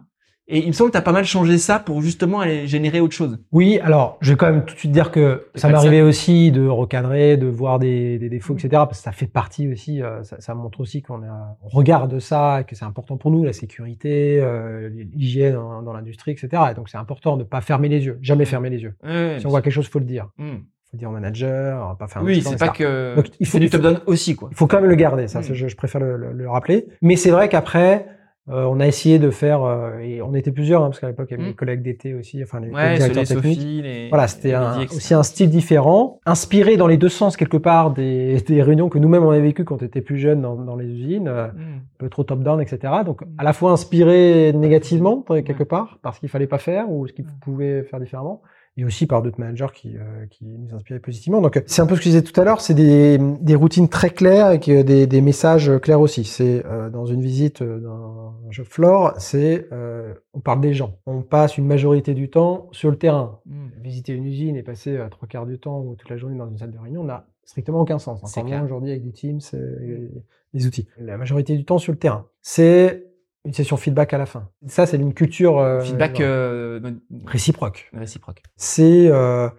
Et il me semble que tu as pas mal changé ça pour justement aller générer autre chose. Oui, alors je vais quand même tout de suite dire que ça m'arrivait aussi de recadrer, de voir des, des défauts, etc. Parce que ça fait partie aussi, euh, ça, ça, montre aussi qu'on on regarde ça, que c'est important pour nous, la sécurité, euh, l'hygiène dans, dans l'industrie, etc. Et donc c'est important de pas fermer les yeux, jamais fermer les yeux. Ouais, si on voit quelque chose, faut le dire. Mm faut dire au manager, pas faire. Oui, c'est pas que. Donc, il faut du top down aussi quoi. Il faut quand même le garder, ça, mm. je, je, préfère le, le, le rappeler. Mais c'est vrai qu'après, euh, on a essayé de faire, euh, et on était plusieurs, hein, parce qu'à l'époque il y avait les collègues d'été aussi, enfin les ouais, directeurs techniques. Sophie, les, voilà, c'était aussi un style différent, inspiré dans les deux sens quelque part des, des réunions que nous-mêmes on avait vécues quand on était plus jeunes dans, dans les usines, euh, mm. un peu trop top-down, etc. Donc à la fois inspiré négativement quelque part, parce qu'il fallait pas faire ou ce qu'il pouvait faire différemment, et aussi par d'autres managers qui, euh, qui nous inspiraient positivement. Donc c'est un peu ce que je disais tout à l'heure, c'est des, des routines très claires avec des, des messages clairs aussi. C'est euh, dans une visite d'un jeu floor, c'est euh, on parle des gens. On passe une majorité du temps sur le terrain. Mm. Visiter une usine et passer euh, trois quarts du temps ou toute la journée dans une salle de réunion n'a strictement aucun sens. Encore aujourd'hui avec du Teams et des outils. La majorité du temps sur le terrain. C'est une session feedback à la fin. Ça, c'est une culture euh, feedback euh, réciproque. Réciproque. C'est euh,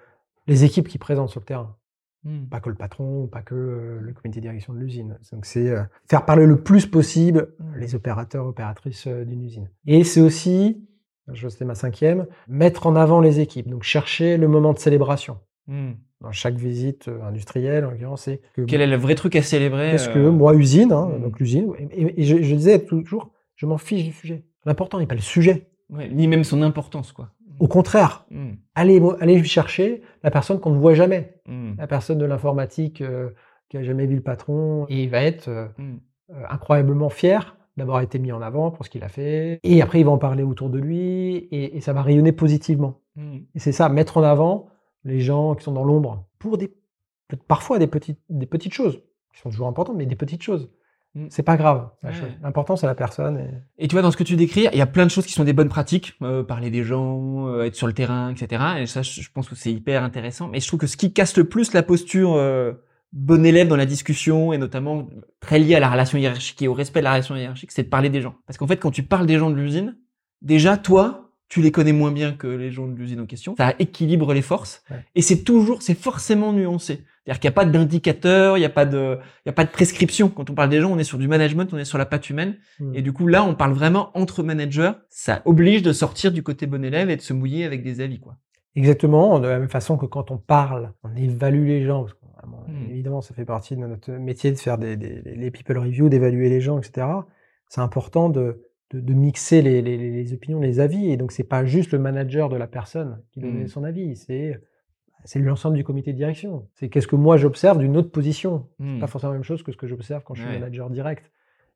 les équipes qui présentent sur le terrain, hmm. pas que le patron, pas que euh, le comité de direction de l'usine. Donc c'est euh, faire parler le plus possible Hmm. les opérateurs, opératrices euh, d'une usine. Et c'est aussi, je c'était ma cinquième, mettre en avant les équipes. Donc chercher le moment de célébration. Hmm. Dans chaque visite euh, industrielle, en l'occurrence, c'est que Quel est le vrai truc à célébrer Parce que moi, usine, hein, Hmm. donc l'usine, et, et- et je, je disais toujours, je m'en fiche du sujet. L'important n'est pas le sujet. ouais, ni même son importance quoi. Au contraire, Hmm. allez, allez chercher la personne qu'on ne voit jamais, Hmm. la personne de l'informatique euh, qui a jamais vu le patron, et il va être euh, euh, incroyablement fier d'avoir été mis en avant pour ce qu'il a fait. Et après, il va en parler autour de lui, et, et ça va rayonner positivement. Et c'est ça, mettre en avant les gens qui sont dans l'ombre pour des, parfois des petites, des petites choses qui sont toujours importantes, mais des petites choses. Mm. C'est pas grave. Ouais. L'important, c'est la personne. et- Et tu vois, dans ce que tu décris, il y a plein de choses qui sont des bonnes pratiques, euh, parler des gens, euh, être sur le terrain, etc. Et ça, je je pense que c'est hyper intéressant. Mais je trouve que ce qui casse le plus la posture euh, bon élève dans la discussion, et notamment très lié à la relation hiérarchique et au respect de la relation hiérarchique, c'est de parler des gens. Parce qu'en fait, quand tu parles des gens de l'usine, déjà, toi, tu les connais moins bien que les gens de l'usine en question. Ça équilibre les forces. Ouais. Et c'est toujours, c'est forcément nuancé. C'est-à-dire qu'il n'y a pas d'indicateur, il n'y a pas de, il y a pas de prescription. Quand on parle des gens, on est sur du management, on est sur la patte humaine. Mm. Et du coup, là, on parle vraiment entre managers. Ça oblige de sortir du côté bon élève et de se mouiller avec des avis, quoi. Exactement, de la même façon que quand on parle, on évalue les gens. Parce que, vraiment, Mm. Évidemment, ça fait partie de notre métier de faire des, des- les people reviews, d'évaluer les gens, etc. C'est important de, de, de mixer les, les, les opinions, les avis. Et donc, c'est pas juste le manager de la personne qui donne Mm. son avis, c'est c'est l'ensemble du comité de direction. C'est qu'est-ce que moi j'observe d'une autre position. Mm. Pas forcément la même chose que ce que j'observe quand je suis Ouais. manager direct.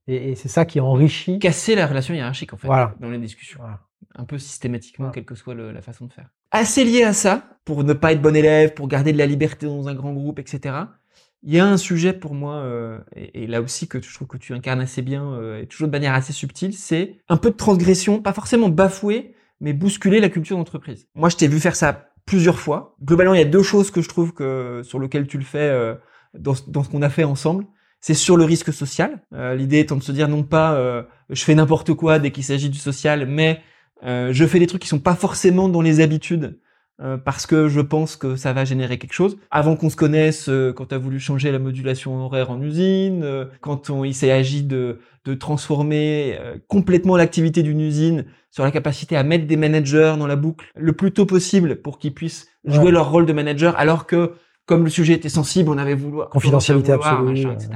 Et, et c'est ça qui enrichit. Casser la relation hiérarchique, en fait, Voilà. dans les discussions. Voilà. Un peu systématiquement, Voilà. quelle que soit le- la façon de faire. Assez lié à ça, pour ne pas être bon élève, pour garder de la liberté dans un grand groupe, etc. Il y a un sujet pour moi, euh, et, et là aussi que je trouve que tu incarnes assez bien, euh, et toujours de manière assez subtile, c'est un peu de transgression, pas forcément bafouer, mais bousculer la culture d'entreprise. Moi, je t'ai vu faire ça plusieurs fois. Globalement, il y a deux choses que je trouve que sur lesquelles tu le fais euh, dans, dans ce qu'on a fait ensemble. C'est sur le risque social. Euh, L'idée étant de se dire non pas euh, je fais n'importe quoi dès qu'il s'agit du social, mais euh, je fais des trucs qui sont pas forcément dans les habitudes euh, parce que je pense que ça va générer quelque chose. Avant qu'on se connaisse, euh, quand tu as voulu changer la modulation horaire en usine, euh, quand on, il s'est agi de, de transformer euh, complètement l'activité d'une usine sur la capacité à mettre des managers dans la boucle le plus tôt possible pour qu'ils puissent jouer Ouais. leur rôle de manager, alors que comme le sujet était sensible, on avait voulu confidentialité vouloir, absolue, etc.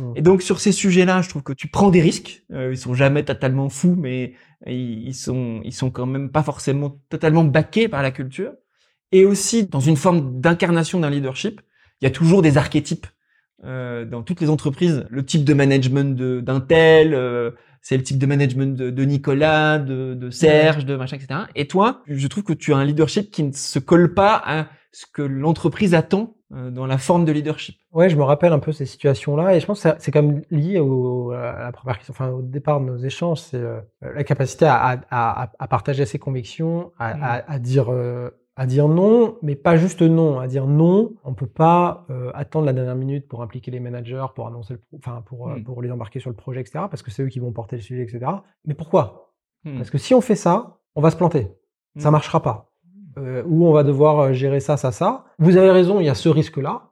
euh, mm. Et donc sur ces sujets-là, je trouve que tu prends des risques. Euh, ils sont jamais totalement fous, mais ils, ils sont ils sont quand même pas forcément totalement baqués par la culture. Et aussi dans une forme d'incarnation d'un leadership, il y a toujours des archétypes euh, dans toutes les entreprises. Le type de management de- d'un tel, euh, c'est le type de management de, de Nicolas, de, de Serge, de machin, etc. Et toi, je trouve que tu as un leadership qui ne se colle pas à ce que l'entreprise attend euh, dans la forme de leadership. Ouais, je me rappelle un peu ces situations-là, et je pense que ça- c'est comme lié au, à la première question, enfin au départ de nos échanges, c'est euh, la capacité à, à, à, à partager ses convictions, à, Mm. dire euh, à dire non, mais pas juste non, à dire non. On peut pas euh, attendre la dernière minute pour impliquer les managers, pour annoncer, le, enfin pour Mm. pour les embarquer sur le projet, etc. Parce que c'est eux qui vont porter le sujet, etc. Mais pourquoi? Hmm. Parce que si on fait ça, on va se planter. Ça Mm. marchera pas. Euh, ou on va devoir euh, gérer ça, ça, ça. Vous avez raison, il y a ce risque-là.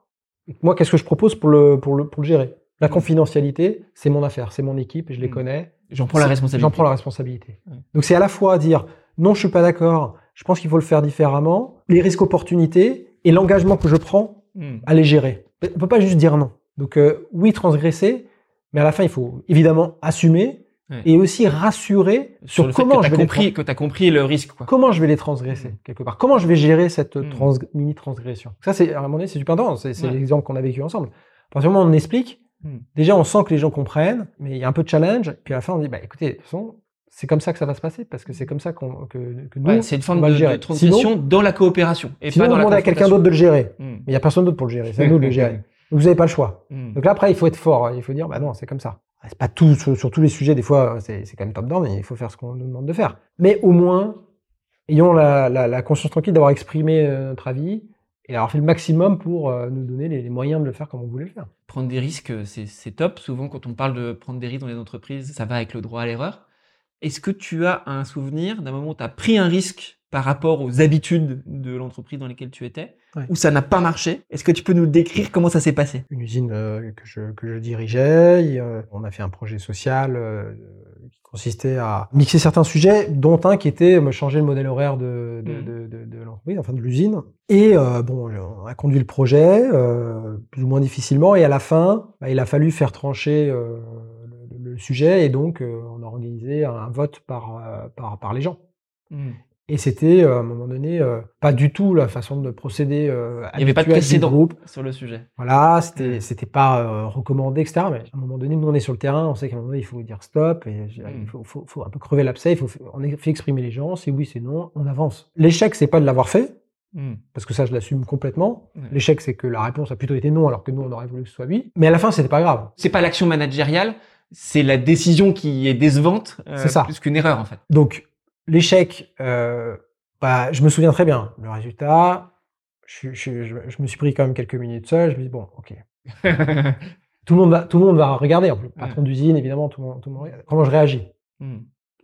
Moi, qu'est-ce que je propose pour le, pour le, pour le gérer? La Mm. confidentialité, c'est mon affaire, c'est mon équipe, je les Mm. connais. J'en prends la responsabilité. J'en prends la responsabilité. Ouais. Donc c'est à la fois dire non, je suis pas d'accord, je pense qu'il faut le faire différemment, les risques opportunités et l'engagement que je prends Hmm. à les gérer. On peut pas juste dire non. Donc euh, oui, transgresser, mais à la fin, il faut évidemment assumer Ouais. et aussi rassurer sur, le fait comment que je vais les que t'as compris le risque, quoi. comment je vais les transgresser quelque part Comment je vais gérer cette Mm. mini transgression Ça, c'est à un moment donné, c'est super important. C'est Ouais. l'exemple qu'on a vécu ensemble. À partir du moment où on explique, Mm. déjà on sent que les gens comprennent, mais il y a un peu de challenge. Puis à la fin, on dit bah écoutez, de toute façon, c'est comme ça que ça va se passer parce que c'est comme ça qu'on que, que nous. Ouais, c'est une forme on va de, le gérer. de transgression Sinon, dans la coopération et sinon pas on dans la demande à quelqu'un d'autre de le gérer. Mais il y a personne d'autre pour le gérer. C'est à nous de le gérer. Donc vous n'avez pas le choix. Donc là après, il faut être fort. Il faut dire bah non, c'est comme ça. C'est pas tout sur, tous les sujets. Des fois, c'est quand même top down. mais Il faut faire ce qu'on nous demande de faire. Mais au moins, ayons la, conscience tranquille d'avoir exprimé euh, notre avis et d'avoir fait le maximum pour euh, nous donner les, les moyens de le faire comme on voulait le faire. Prendre des risques, c'est top. Souvent, quand on parle de prendre des risques dans les entreprises, ça va avec le droit à l'erreur. Est-ce que tu as un souvenir d'un moment où tu as pris un risque par rapport aux habitudes de l'entreprise dans lesquelles tu étais, Ouais. où ça n'a pas marché? Est-ce que tu peux nous décrire comment ça s'est passé? Une usine euh, que, je, que je dirigeais. et, euh, on a fait un projet social euh, qui consistait à mixer certains sujets, dont un qui était me changer le modèle horaire de, de, Mm. de, de- de l'entreprise, enfin de l'usine. Et euh, bon, on a conduit le projet plus ou moins difficilement. Et à la fin, bah, il a fallu faire trancher le, le sujet. Et donc, on a organisé un vote par, par, par les gens. Hmm. Et c'était, euh, à un moment donné, euh, pas du tout la façon de procéder euh, Il n'y avait pas de précédent groupe. sur le sujet. Voilà, c'était Mm. c'était pas euh, recommandé, etc. Mais à un moment donné, nous on est sur le terrain, on sait qu'à un moment donné il faut dire stop, et Mm. il faut, faut, faut un peu crever l'abcès, il faut on fait exprimer les gens, c'est oui, c'est non, on avance. L'échec, c'est pas de l'avoir fait, Hmm. parce que ça je l'assume complètement. L'échec, c'est que la réponse a plutôt été non, alors que nous on aurait voulu que ce soit oui. Mais à la fin, c'était pas grave. C'est pas l'action managériale, c'est la décision qui est décevante, euh, C'est ça. plus qu'une erreur en fait. Donc l'échec, euh, bah, je me souviens très bien. Le résultat, je, je, je, je me suis pris quand même quelques minutes seul. Je me dis bon, ok. Tout le monde va, tout le monde va regarder. En plus, patron d'usine, évidemment, tout le monde, tout le monde regarde. Comment je réagis? Hmm.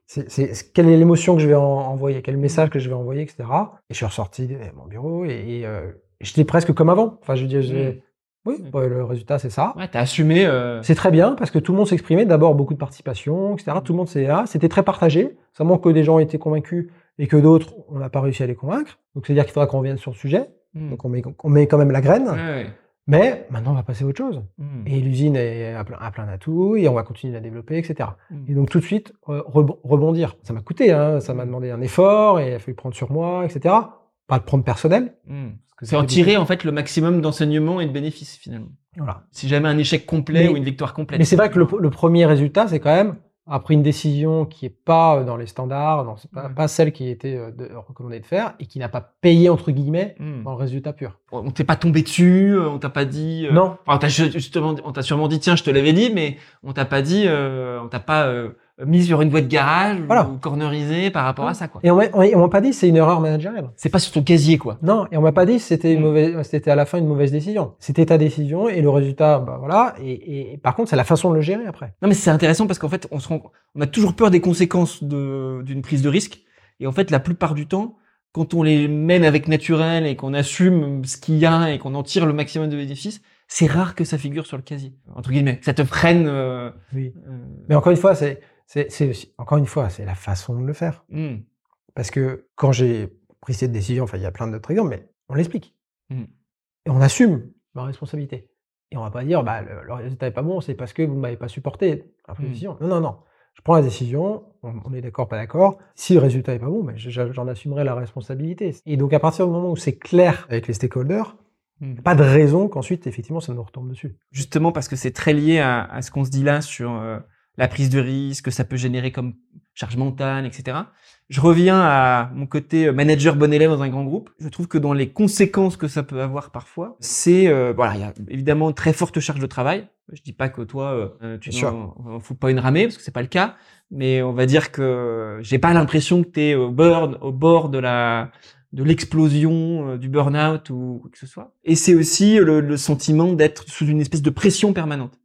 C'est- c'est- c'est- quelle est l'émotion que je vais en- envoyer, quel message que je vais envoyer, etc. Et je suis ressorti de mon bureau et, et, euh, j'étais presque comme avant. Enfin, je veux dire, j'ai- Mm. Oui, Mm. ouais, le résultat c'est ça. Ouais, t'as assumé. euh, C'est très bien parce que tout le monde s'exprimait. D'abord beaucoup de participation, etc. Tout le monde s'est là. C'était très partagé. Ça montre que des gens étaient convaincus et que d'autres, on n'a pas réussi à les convaincre. Donc c'est à dire qu'il faudra qu'on revienne sur le sujet. hmm. Donc on met, on met quand même la graine. Ouais, ouais. Mais maintenant on va passer à autre chose. Et l'usine est à plein, à plein d'atouts et on va continuer à la développer, etc. Et donc tout de suite, euh, rebon- rebondir. Ça m'a coûté, hein, ça m'a demandé un effort et il a fallu prendre sur moi, etc. Pas le prendre personnel. Hmm. C'est en tirer en fait le maximum d'enseignements et de bénéfices finalement. Voilà. Si jamais un échec complet Mais- ou une victoire complète. Mais c'est vrai que le, le premier résultat, c'est quand même après une décision qui est pas euh, dans les standards, non, pas, celle qui était euh, de- recommandée de faire et qui n'a pas payé entre guillemets Hmm. dans le résultat pur. On t'est pas tombé dessus, euh, on t'a pas dit. euh, Non. Enfin, on t'a ju- justement, on t'a sûrement dit tiens, je te l'avais dit, mais on t'a pas dit, euh, on t'a pas euh, mis sur une voie de garage Voilà. ou cornerisé par rapport à ça quoi. Et on m'a on- on m'a pas dit c'est une erreur managériale. C'est pas sur ton casier quoi. Non, et on m'a pas dit c'était une Mm. mauvaise, c'était à la fin une mauvaise décision. C'était ta décision et le résultat, bah voilà. Et, et- et par contre, c'est la façon de le gérer après. Non mais c'est intéressant parce qu'en fait, on se rend, on a toujours peur des conséquences de d'une prise de risque. Et en fait, la plupart du temps, quand on les mène avec naturel et qu'on assume ce qu'il y a et qu'on en tire le maximum de bénéfices, c'est rare que ça figure sur le casier. Entre guillemets, ça te freine. euh, Oui. euh, Mais encore une fois, c'est, c'est, aussi, encore une fois, c'est la façon de le faire. hmm. Parce que quand j'ai pris cette décision, enfin, il y a plein d'autres exemples, mais on l'explique. Mm. et on assume ma responsabilité. Et on va pas dire, bah, le, le résultat est pas bon, c'est parce que vous m'avez pas supporté la Mmh. décision. Non, non, non. Je prends la décision, on, on est d'accord, pas d'accord. Si le résultat est pas bon, ben, je- je- j'en assumerai la responsabilité. Et donc, à partir du moment où c'est clair avec les stakeholders, pas de raison qu'ensuite, effectivement, ça nous retombe dessus. Justement parce que c'est très lié à, à ce qu'on se dit là sur euh, la prise de risque, que ça peut générer comme charge mentale, etc. Je reviens à mon côté euh, manager bon élève dans un grand groupe. Je trouve que dans les conséquences que ça peut avoir parfois, c'est euh, voilà, il y a évidemment une très forte charge de travail. Je dis pas que toi, euh, tu Bien sûr. n'en fous pas une ramée parce que c'est pas le cas, mais on va dire que j'ai pas l'impression que tu es au bord, au bord de la de l'explosion, euh, du burn-out ou quoi que ce soit. Et c'est aussi le, le sentiment d'être sous une espèce de pression permanente.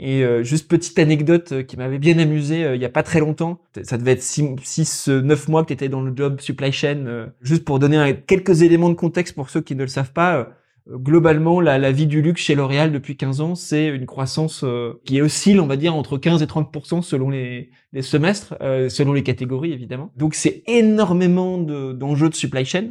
Et euh, juste petite anecdote euh, qui m'avait bien amusé euh, il y a pas très longtemps. Ça devait être 6 9 mois que tu étais dans le job supply chain euh, juste pour donner quelques éléments de contexte pour ceux qui ne le savent pas. euh, globalement la, la vie du luxe chez L'Oréal depuis 15 ans, c'est une croissance euh, qui oscille, on va dire entre 15 et 30 selon les, les semestres, euh, selon les catégories évidemment. Donc c'est énormément de- d'enjeux de supply chain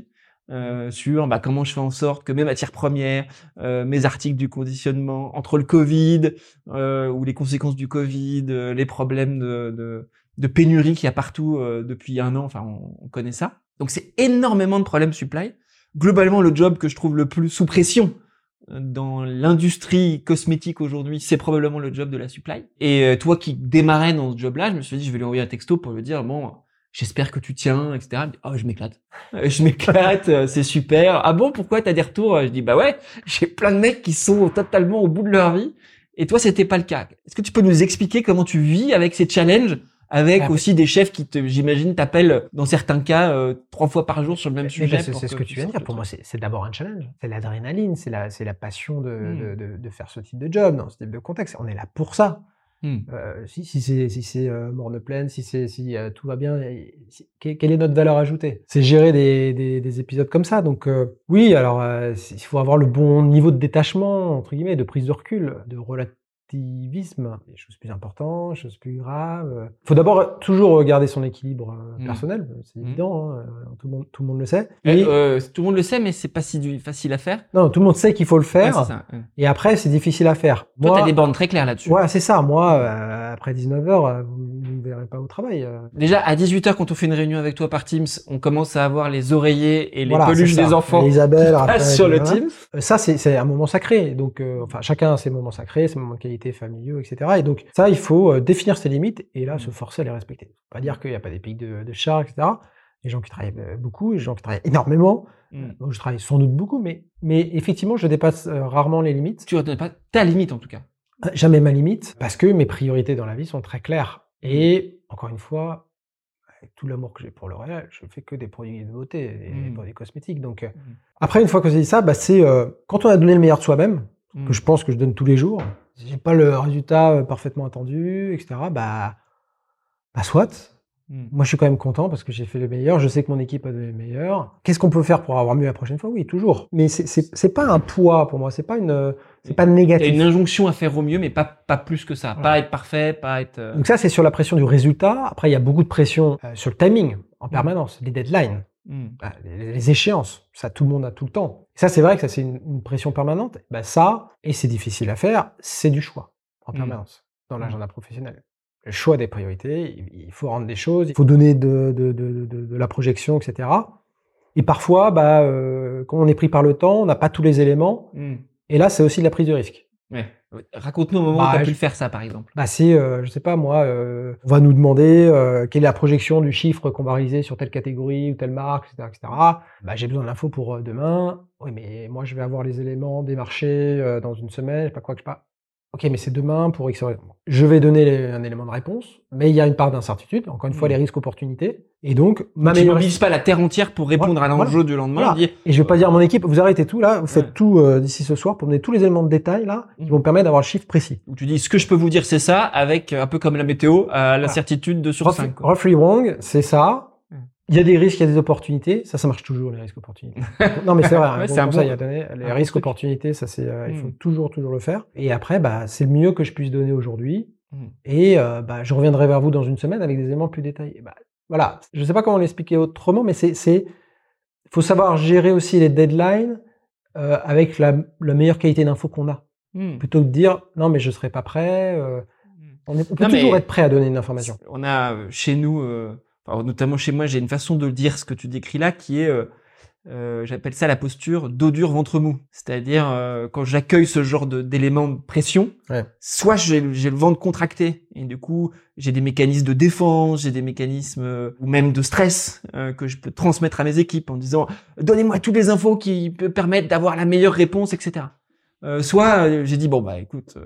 euh, sur bah, comment je fais en sorte que mes matières premières, euh, mes articles du conditionnement, entre le Covid euh, ou les conséquences du Covid, euh, les problèmes de, de, de pénurie qu'il y a partout euh, depuis un an, enfin on, on connaît ça. Donc c'est énormément de problèmes supply. Globalement, le job que je trouve le plus sous pression dans l'industrie cosmétique aujourd'hui, c'est probablement le job de la supply. Et toi qui démarrais dans ce job-là, je me suis dit, je vais lui envoyer un texto pour lui dire, bon, j'espère que tu tiens, etc. Dit, Oh, je m'éclate. Je m'éclate, euh, c'est super. Ah bon, pourquoi t'as des retours? Je dis, bah ouais, j'ai plein de mecs qui sont totalement au bout de leur vie. Et toi, c'était pas le cas. Est-ce que tu peux nous expliquer comment tu vis avec ces challenges? Avec Ah, aussi des chefs qui, te, j'imagine, t'appellent dans certains cas euh, trois fois par jour sur le même sujet. c'est ce que tu viens de dire. Pour moi, c'est c'est d'abord un challenge. C'est l'adrénaline, c'est la, c'est la passion de, Mm. de, de- de faire ce type de job, dans ce type de contexte. On est là pour ça. Hmm. Euh, si si c'est si c'est euh, morne pleine, si c'est si euh, tout va bien, quelle est notre valeur ajoutée? C'est gérer des, des, des épisodes comme ça. Donc euh, oui, alors euh, il faut avoir le bon niveau de détachement entre guillemets, de prise de recul, de relativisme, des choses plus importantes, des choses plus graves. Il faut d'abord toujours regarder son équilibre euh, Mm. personnel, c'est Mm. évident, hein, euh, tout le monde tout le monde le sait. Eh, euh, tout le monde le sait, mais c'est pas si facile à faire. non, tout le monde sait qu'il faut le faire, ça. et après c'est difficile à faire. Toi, Moi, t'as des bornes très claires là-dessus. ouais, c'est ça. Moi, euh, après 19h, vous pas au travail. euh. Déjà, à 18h, quand on fait une réunion avec toi par Teams, on commence à avoir les oreillers et les Voilà, peluches des enfants Isabelle, sur le. Teams. Euh, Ça, c'est un moment sacré. Donc, euh, enfin, chacun a ses moments sacrés, ses moments de qualité familiaux, etc. Et donc, ça, il faut définir ses limites et là, se forcer à les respecter. Pas dire qu'il n'y a pas des pics de, de char, etc. Les gens qui travaillent beaucoup, les gens qui travaillent énormément. Mm. Moi, je travaille sans doute beaucoup, mais, mais effectivement, je dépasse euh, rarement les limites. Tu ne pas ta limite, en tout cas. Jamais ma limite, parce que mes priorités dans la vie sont très claires. Et encore une fois, avec tout l'amour que j'ai pour L'Oréal, je fais que des produits de beauté, et des Mm. produits cosmétiques. Donc, euh, Mm. après, une fois que j'ai dit ça, bah, c'est euh, quand on a donné le meilleur de soi-même, que je pense que je donne tous les jours, si j'ai pas le résultat parfaitement attendu, etc., bah, bah soit. Mm. Moi, je suis quand même content parce que j'ai fait le meilleur. Je sais que mon équipe a donné le meilleur. Qu'est-ce qu'on peut faire pour avoir mieux la prochaine fois? Oui, toujours. Mais c'est- pas un poids pour moi. C'est pas une, c'est pas Il y a négatif. une injonction à faire au mieux, mais pas, pas plus que ça. Voilà. Pas être parfait, pas être... euh, Donc ça, c'est sur la pression du résultat. Après, il y a beaucoup de pression euh, sur le timing en permanence, les deadlines, mm. bah, les, les échéances. Ça, tout le monde a tout le temps. Ça, c'est vrai que ça, c'est une, une pression permanente. Bah, ça, et c'est difficile à faire, c'est du choix en permanence dans l'agenda professionnel. Le choix des priorités, il, faut rendre des choses, il faut donner de, de, de, de- de la projection, etc. Et parfois, bah, euh, quand on est pris par le temps, on n'a pas tous les éléments. Mm. Et là, c'est aussi de la prise de risque. Ouais. Raconte-nous au moment où Bah, tu as pu le faire, ça, par exemple. Bah c'est, euh, je sais pas moi, euh, on va nous demander euh, quelle est la projection du chiffre qu'on va réaliser sur telle catégorie ou telle marque, etc. etc. Bah, j'ai besoin de l'info pour euh, demain. Oui, mais moi je vais avoir les éléments des marchés euh, dans une semaine, je sais pas quoi que je sais pas. Ok, mais c'est demain pour X. Je vais donner les- un élément de réponse, mais il y a une part d'incertitude. Encore une fois, Mm. les risques opportunités. Et donc, Tu m'améliorer. mobilises pas la terre entière pour répondre à Voilà. l'enjeu du lendemain. Voilà. Et je vais pas dire à mon équipe, vous arrêtez tout là, vous faites Ouais. tout euh, d'ici ce soir pour donner tous les éléments de détail là, qui Mm. vont me permettre d'avoir le chiffre précis. où tu dis, ce que je peux vous dire, c'est ça, avec euh, un peu comme la météo, à l'incertitude de sur Rough- 5. Roughly wrong, c'est ça. Il y a des risques, il y a des opportunités. Ça, ça marche toujours, les risques opportunités. non, mais c'est vrai, un Ouais, c'est un conseil bon- à donner. Les un risques truc. opportunités, ça, c'est, euh, il faut Mm. toujours, toujours le faire. Et après, bah, c'est le mieux que je puisse donner aujourd'hui. Mm. Et euh, bah, je reviendrai vers vous dans une semaine avec des éléments plus détaillés. Bah, voilà. Je sais pas comment l'expliquer autrement, mais c'est, c'est, faut savoir gérer aussi les deadlines euh, avec la, la meilleure qualité d'info qu'on a. Hmm. Plutôt que de dire non, mais je serai pas prêt. on, est- on peut Non, toujours être prêt à donner une information. On a chez nous, notamment chez moi, j'ai une façon de dire ce que tu décris là qui est, euh, euh, j'appelle ça la posture dos dur ventre mou. C'est-à-dire euh, quand j'accueille ce genre d'éléments de pression, Ouais. soit j'ai le ventre contracté et du coup j'ai des mécanismes de défense, j'ai des mécanismes ou même de stress que je peux transmettre à mes équipes en disant donnez-moi toutes les infos qui peuvent permettre d'avoir la meilleure réponse, etc. Soit j'ai dit bon bah écoute.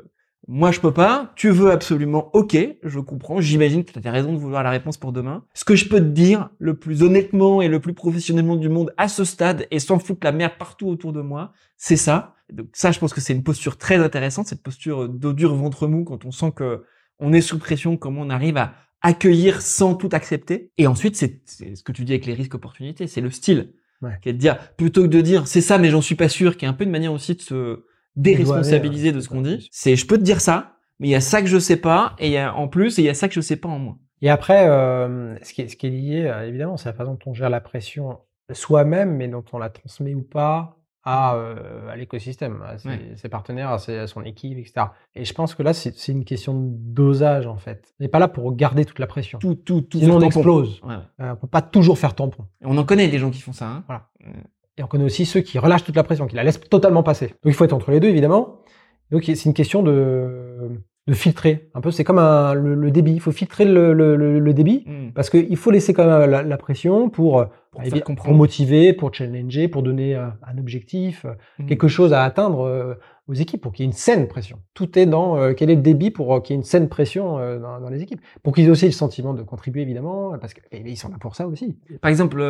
Euh, moi, je peux pas. Tu veux absolument. Ok, je comprends. J'imagine que tu as des raisons de vouloir la réponse pour demain. Ce que je peux te dire, le plus honnêtement et le plus professionnellement du monde à ce stade, et sans foutre la merde partout autour de moi, c'est ça. Donc ça, je pense que c'est une posture très intéressante, cette posture dos dur, ventre mou, quand on sent que on est sous pression, comment on arrive à accueillir sans tout accepter. Et ensuite, c'est c'est ce que tu dis avec les risques opportunités, c'est le style. Ouais. Qui est de dire, plutôt que de dire, c'est ça, mais j'en suis pas sûr, qui est un peu une manière aussi de se déresponsabiliser de ce qu'on dit. C'est, je peux te dire ça, mais il y a ça que je sais pas, et il y a en plus, et il y a ça que je sais pas en moi. Et après, euh, ce, qui est, ce qui est lié, euh, évidemment, c'est la façon dont on gère la pression soi-même, mais dont on la transmet ou pas à, euh, à l'écosystème, à ses, Ouais. ses partenaires, à, ses- à son équipe, etc. Et je pense que là, c'est une question de dosage, en fait. On n'est pas là pour garder toute la pression. Tout, tout, tout. Sinon, on tampon. explose. Ouais. Euh, on peut pas toujours faire tampon. Et On en connaît des gens qui font ça. Hein. Voilà. Et on connaît aussi ceux qui relâchent toute la pression, qui la laissent totalement passer. Donc il faut être entre les deux, évidemment. Donc c'est une question de, de filtrer. Un peu, c'est comme un, le, le débit. Il faut filtrer le, le- le- le débit. Mm. Parce qu'il faut laisser quand même la, la pression pour, euh, Pour pour comprendre. motiver, pour challenger, pour donner euh, un objectif, euh, Mm. quelque chose à atteindre aux équipes, pour qu'il y ait une saine pression. Tout est dans euh, quel est le débit pour euh, qu'il y ait une saine pression euh, dans, dans les équipes. Pour qu'ils aient aussi le sentiment de contribuer, évidemment, parce qu'ils sont là pour ça aussi. Par exemple,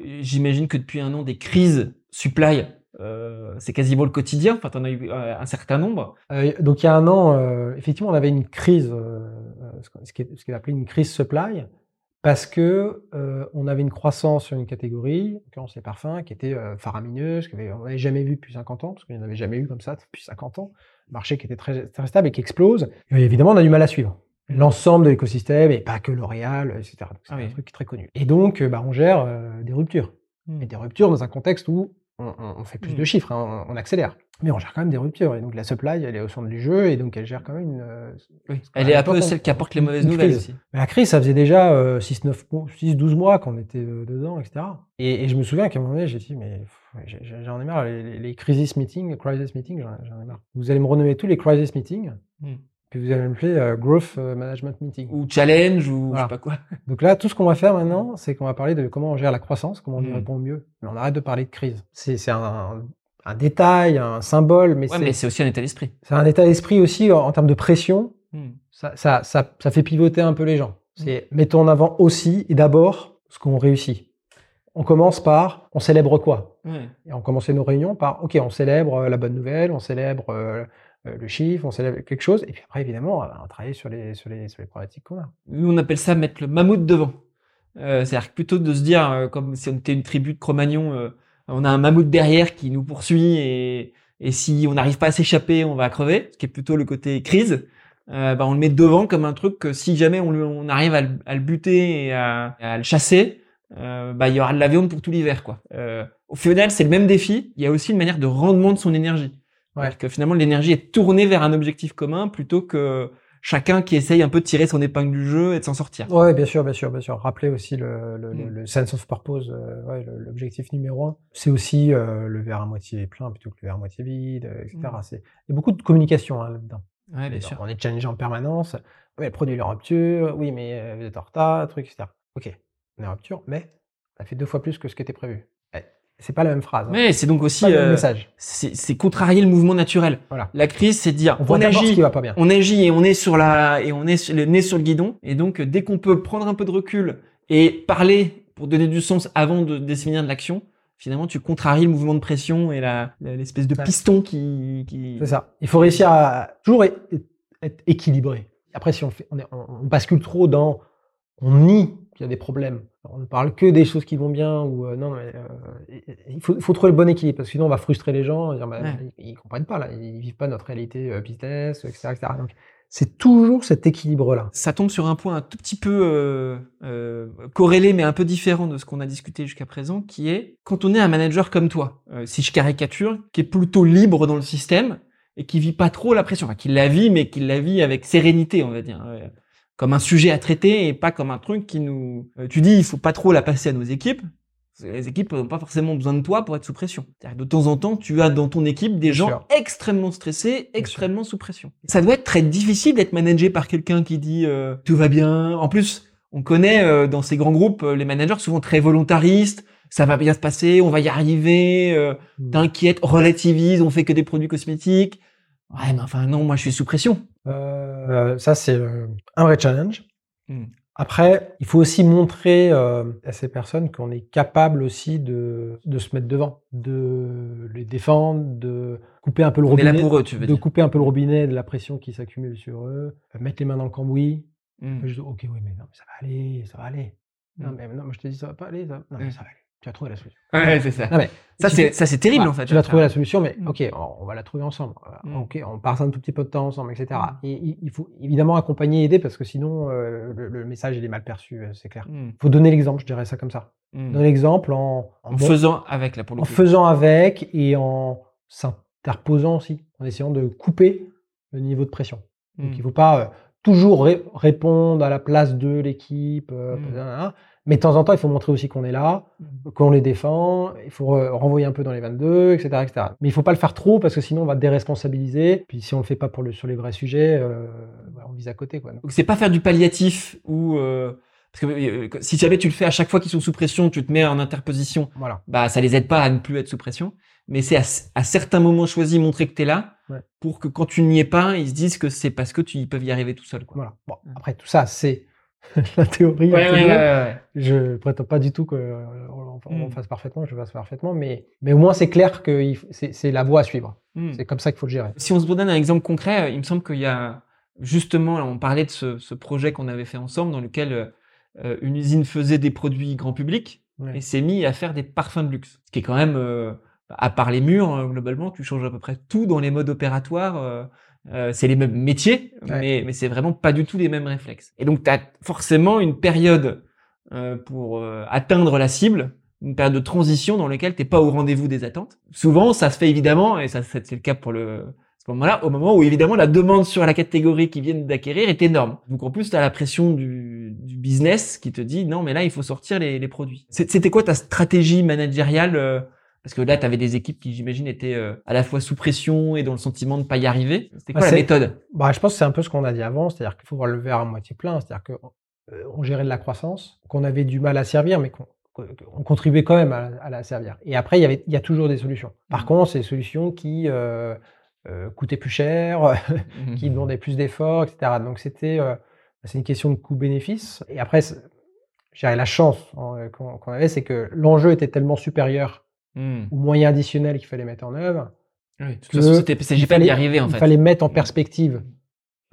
j'imagine que depuis un an, des crises supply, euh, c'est quasiment le quotidien. Enfin, t'en as eu euh, un certain nombre. Euh, donc il y a un an, effectivement, on avait une crise, ce qui est, une crise supply, parce que on avait une croissance sur une catégorie, en l'occurrence les parfums, qui était faramineuse, qu'on n'avait jamais vu depuis 50 ans, parce qu'il n'y en avait jamais eu comme ça depuis 50 ans, marché qui était très, très stable et qui explose. Et évidemment, on a du mal à suivre. L'ensemble de l'écosystème, et pas que L'Oréal, etc. C'est Ah un truc très connu. Et donc, euh, bah, on gère euh, des ruptures. Mm. Et des ruptures dans un contexte où on, fait plus de chiffres, hein, on, on accélère. Mais on gère quand même des ruptures. Et donc la supply, elle est au centre du jeu, et donc elle gère quand même une. euh, Oui. Elle est un peu celle qui apporte les mauvaises nouvelles aussi. Mais la crise, ça faisait déjà euh, 6-9 mois- 6-12 mois qu'on était dedans, etc. Et, et je me souviens qu'à un moment donné, j'ai dit, mais j'en ai marre, les, crisis meetings, crisis meetings, j'en ai marre. Vous allez me renommer tous les crisis meetings. Puis vous allez me appeler euh, growth euh, management meeting. Ou challenge, ou je Voilà. sais pas quoi. Donc là, tout ce qu'on va faire maintenant, c'est qu'on va parler de comment on gère la croissance, comment on y Mm. répond mieux. Mais on arrête de parler de crise. C'est un, un détail, un symbole, mais Ouais, c'est aussi un état d'esprit. c'est un état d'esprit aussi en, en termes de pression. Mm. Ça, ça, ça, ça fait pivoter un peu les gens. C'est mettons en avant aussi et d'abord ce qu'on réussit. On commence par on célèbre quoi? Et on commençait nos réunions par ok, on célèbre euh, la bonne nouvelle, on célèbre euh, le chiffre, on célèbre quelque chose. Et puis après, évidemment, on va travailler sur les, sur les, problématiques qu'on a. Nous, on appelle ça mettre le mammouth devant. Euh, C'est-à-dire plutôt de se dire, euh, comme si on était une tribu de Cro-Magnon, euh, on a un mammouth derrière qui nous poursuit et, et si on n'arrive pas à s'échapper, on va crever, ce qui est plutôt le côté crise. Euh, bah, on le met devant comme un truc que si jamais on, arrive à le, à buter et à, le chasser, euh, bah, il y aura de la viande pour tout l'hiver. quoi. Euh, au final, c'est le même défi. Il y a aussi une manière de rendement de son énergie. Ouais. Que finalement, l'énergie est tournée vers un objectif commun plutôt que chacun qui essaye un peu de tirer son épingle du jeu et de s'en sortir. Ouais, bien sûr, bien sûr, bien sûr. Rappeler aussi le, le, le- Mm. le sense of purpose, euh, ouais, l'objectif numéro un. C'est aussi euh, le verre à moitié plein plutôt que le verre à moitié vide, euh, etc. Mm. C'est il y a beaucoup de communication hein, là-dedans. Ouais, bien sûr. On est challengé en permanence. Oui, le produit est en rupture. Oui, mais vous êtes en retard, truc, etc. Ok, on est en rupture, mais ça fait deux fois plus que ce qui était prévu. C'est pas la même phrase. hein. Mais c'est donc aussi, euh, message. c'est contrarier le mouvement naturel. Voilà. La crise, c'est dire, On agit, qui va pas bien. on agit et on est sur la, et on est sur- le nez sur le guidon. Et donc, dès qu'on peut prendre un peu de recul et parler pour donner du sens avant de définir de l'action, finalement, tu contraries le mouvement de pression et la, l'espèce de piston qui, qui... C'est ça. Il faut réussir à toujours être, être équilibré. Après, si on, fait, on, est- on- on bascule trop dans, on nie qu'il y a des problèmes. On ne parle que des choses qui vont bien ou euh, non, mais euh, il faut, faut trouver le bon équilibre parce que sinon on va frustrer les gens. dire, bah, Ouais. ils, ils comprennent pas là, ils vivent pas notre réalité euh, business, etc., etc. Donc c'est toujours cet équilibre-là. Ça tombe sur un point un tout petit peu euh, euh, corrélé, mais un peu différent de ce qu'on a discuté jusqu'à présent, qui est quand on est un manager comme toi, euh, si je caricature, qui est plutôt libre dans le système et qui vit pas trop la pression, enfin qui la vit, mais qui la vit avec sérénité, on va dire, comme un sujet à traiter et pas comme un truc qui nous. tu dis, il faut pas trop la passer à nos équipes. Les équipes n'ont pas forcément besoin de toi pour être sous pression. De temps en temps, tu as dans ton équipe des gens extrêmement stressés, extrêmement sous pression. Ça doit être très difficile d'être managé par quelqu'un qui dit euh, tout va bien. En plus, on connaît euh, dans ces grands groupes euh, les managers souvent très volontaristes. Ça va bien se passer, on va y arriver. Euh, hmm. T'inquiète, relativise, on fait que des produits cosmétiques. Ouais, mais enfin non, moi je suis sous pression. Ça c'est un vrai challenge. Hmm. Après, il faut aussi montrer euh, à ces personnes qu'on est capable aussi de, de, se mettre devant, de les défendre, de couper un peu le robinet, pour eux, tu veux de couper un peu le robinet de la pression qui s'accumule sur eux, mettre les mains dans le cambouis. Mmh. ok, oui, mais non, mais ça va aller, ça va aller. Non, mmh. mais non, mais je te dis ça va pas aller, ça, non, mais mmh. ça va aller tu as trouvé la solution. Ouais, c'est ça. ça, c'est, ça, c'est terrible, en fait. Tu vas trouver la solution, mais mm. ok, on, va la trouver ensemble. Mm. Ok, on passe un tout petit peu de temps ensemble, etc. Mm. Et, il faut évidemment accompagner et aider parce que sinon, euh, le, message, il est mal perçu, euh, c'est clair. Il faut donner l'exemple, je dirais ça comme ça. Donner l'exemple en, en, faisant avec, la En faisant avec et en s'interposant aussi, en essayant de couper le niveau de pression. Donc, il ne faut pas euh, toujours répondre à la place de l'équipe, mais de temps en temps, il faut montrer aussi qu'on est là, mmh. qu'on les défend, il faut renvoyer un peu dans les 22, etc. etc. Mais il ne faut pas le faire trop parce que sinon on va déresponsabiliser. Puis si on ne le fait pas pour le, sur les vrais sujets, euh, bah, on vise à côté. Quoi. Donc c'est pas faire du palliatif ou... Euh, parce que euh, si jamais tu le fais à chaque fois qu'ils sont sous pression, tu te mets en interposition, voilà. bah ça les aide pas à ne plus être sous pression. Mais c'est à, certains moments choisis montrer que tu es là pour que quand tu n'y es pas, ils se disent que c'est parce que tu ils peuvent y arriver tout seul. Quoi. Voilà. Bon, mmh. après tout ça, c'est la théorie. je prétends pas du tout qu'on euh, on, hmm. fasse parfaitement, je fasse parfaitement, mais, mais au moins c'est clair que c'est la voie à suivre. Hmm. C'est comme ça qu'il faut le gérer. Si on se donne un exemple concret, euh, il me semble qu'il y a justement, on parlait de ce, projet qu'on avait fait ensemble dans lequel euh, une usine faisait des produits grand public et s'est mis à faire des parfums de luxe. Ce qui est quand même, à part les murs, globalement, tu changes à peu près tout dans les modes opératoires euh, c'est les mêmes métiers, mais, mais c'est vraiment pas du tout les mêmes réflexes. Et donc, tu as forcément une période euh, pour euh, atteindre la cible, une période de transition dans laquelle t'es pas au rendez-vous des attentes. Souvent, ça se fait évidemment, et ça c'est le cas pour le ce moment-là, au moment où évidemment la demande sur la catégorie qui viennent d'acquérir est énorme. Donc en plus, tu as la pression du, du, business qui te dit non, mais là, il faut sortir les, les produits. C'était quoi ta stratégie managériale parce que là, tu avais des équipes qui, j'imagine, étaient euh, à la fois sous pression et dans le sentiment de ne pas y arriver. C'était quoi bah, la méthode? Bah, Je pense que c'est un peu ce qu'on a dit avant, c'est-à-dire qu'il faut voir le verre à moitié plein, c'est-à-dire qu'on euh, gérait de la croissance, qu'on avait du mal à servir, mais qu'on contribuait quand même à, la servir. Et après, il y, avait, il y a toujours des solutions. Par mmh. contre, c'est des solutions qui euh, coûtaient plus cher, mmh. qui demandaient plus d'efforts, etc. Donc, c'était c'est une question de coût-bénéfice. Et après, la chance hein, qu'on avait, c'est que l'enjeu était tellement supérieur Hmm. ou moyens additionnels qu'il fallait mettre en œuvre. Oui, de toute façon, c'était pas d'y arriver en fait. Il fallait mettre en perspective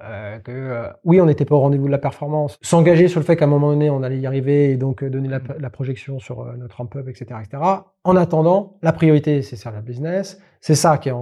euh, que euh, oui, on n'était pas au rendez-vous de la performance, s'engager sur le fait qu'à un moment donné, on allait y arriver et donc euh, donner la, hmm. projection sur notre ramp-up, etc., etc. En attendant, la priorité, c'est servir le business. C'est ça qui est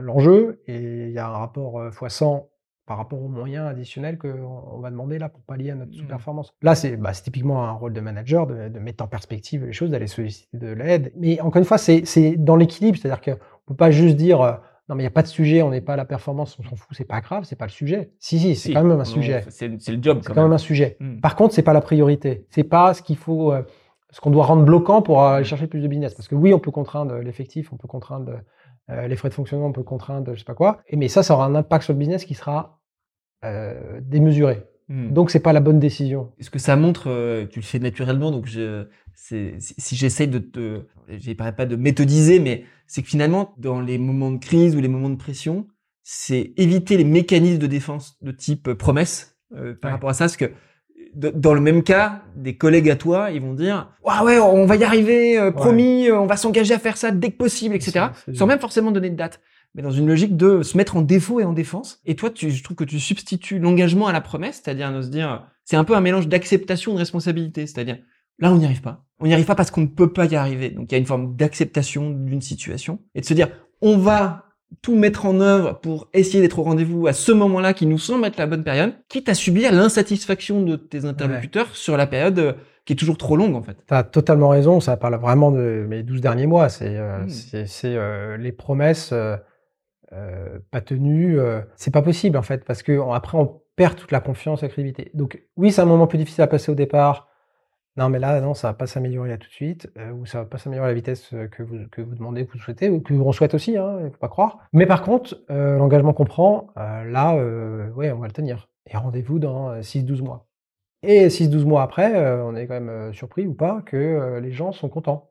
l'enjeu et il y a un rapport x100 par rapport aux moyens additionnels qu'on va demander là pour pallier à notre mmh. sous-performance. Là, bah, c'est typiquement un rôle de manager de, mettre en perspective les choses, d'aller solliciter de l'aide. Mais encore une fois, c'est dans l'équilibre, c'est-à-dire qu'on ne peut pas juste dire euh, non, mais il n'y a pas de sujet, on n'est pas à la performance, on s'en fout, c'est pas grave, c'est pas le sujet. Si, si, c'est quand même un sujet. C'est le job. C'est quand même. un sujet. Mmh. Par contre, c'est pas la priorité. C'est pas ce qu'il faut, euh, ce qu'on doit rendre bloquant pour aller chercher plus de business. Parce que oui, on peut contraindre l'effectif, on peut contraindre euh, les frais de fonctionnement, on peut contraindre, je sais pas quoi. Et, mais ça, ça aura un impact sur le business qui sera euh, démesuré. Hmm. Donc c'est pas la bonne décision. Est-ce que ça montre, euh, tu le fais naturellement, donc je, si, si j'essaye de te, je pas de méthodiser, mais c'est que finalement dans les moments de crise ou les moments de pression, c'est éviter les mécanismes de défense de type promesse par rapport à ça, parce que dans le même cas, des collègues à toi, ils vont dire ouais ouais, on va y arriver, euh, promis, euh, on va s'engager à faire ça dès que possible, etc. Sans même forcément donner de date, mais dans une logique de se mettre en défaut et en défense. Et toi, tu, je trouve que tu substitues l'engagement à la promesse, c'est-à-dire de se dire, c'est un peu un mélange d'acceptation et de responsabilité, c'est-à-dire là on n'y arrive pas, on n'y arrive pas parce qu'on ne peut pas y arriver. Donc il y a une forme d'acceptation d'une situation et de se dire on va tout mettre en œuvre pour essayer d'être au rendez-vous à ce moment-là qui nous semble être la bonne période, quitte à subir l'insatisfaction de tes interlocuteurs sur la période euh, qui est toujours trop longue en fait. Tu as totalement raison, ça parle vraiment de mes 12 derniers mois. C'est euh, Mm. c'est, euh, les promesses euh, pas tenues. c'est pas possible en fait, parce que on- après on perd toute la confiance, la crédibilité. Donc oui, c'est un moment plus difficile à passer au départ. Non, mais là, non, ça va pas s'améliorer là tout de suite, euh, ou ça va pas s'améliorer à la vitesse euh, que vous, que vous demandez, que vous souhaitez, ou que on souhaite aussi, hein, il faut pas croire. Mais par contre, euh, l'engagement qu'on prend, là, ouais, on va le tenir. Et rendez-vous dans euh, 6-12 mois. Et 6-12 mois après, on est quand même surpris ou pas que les gens sont contents.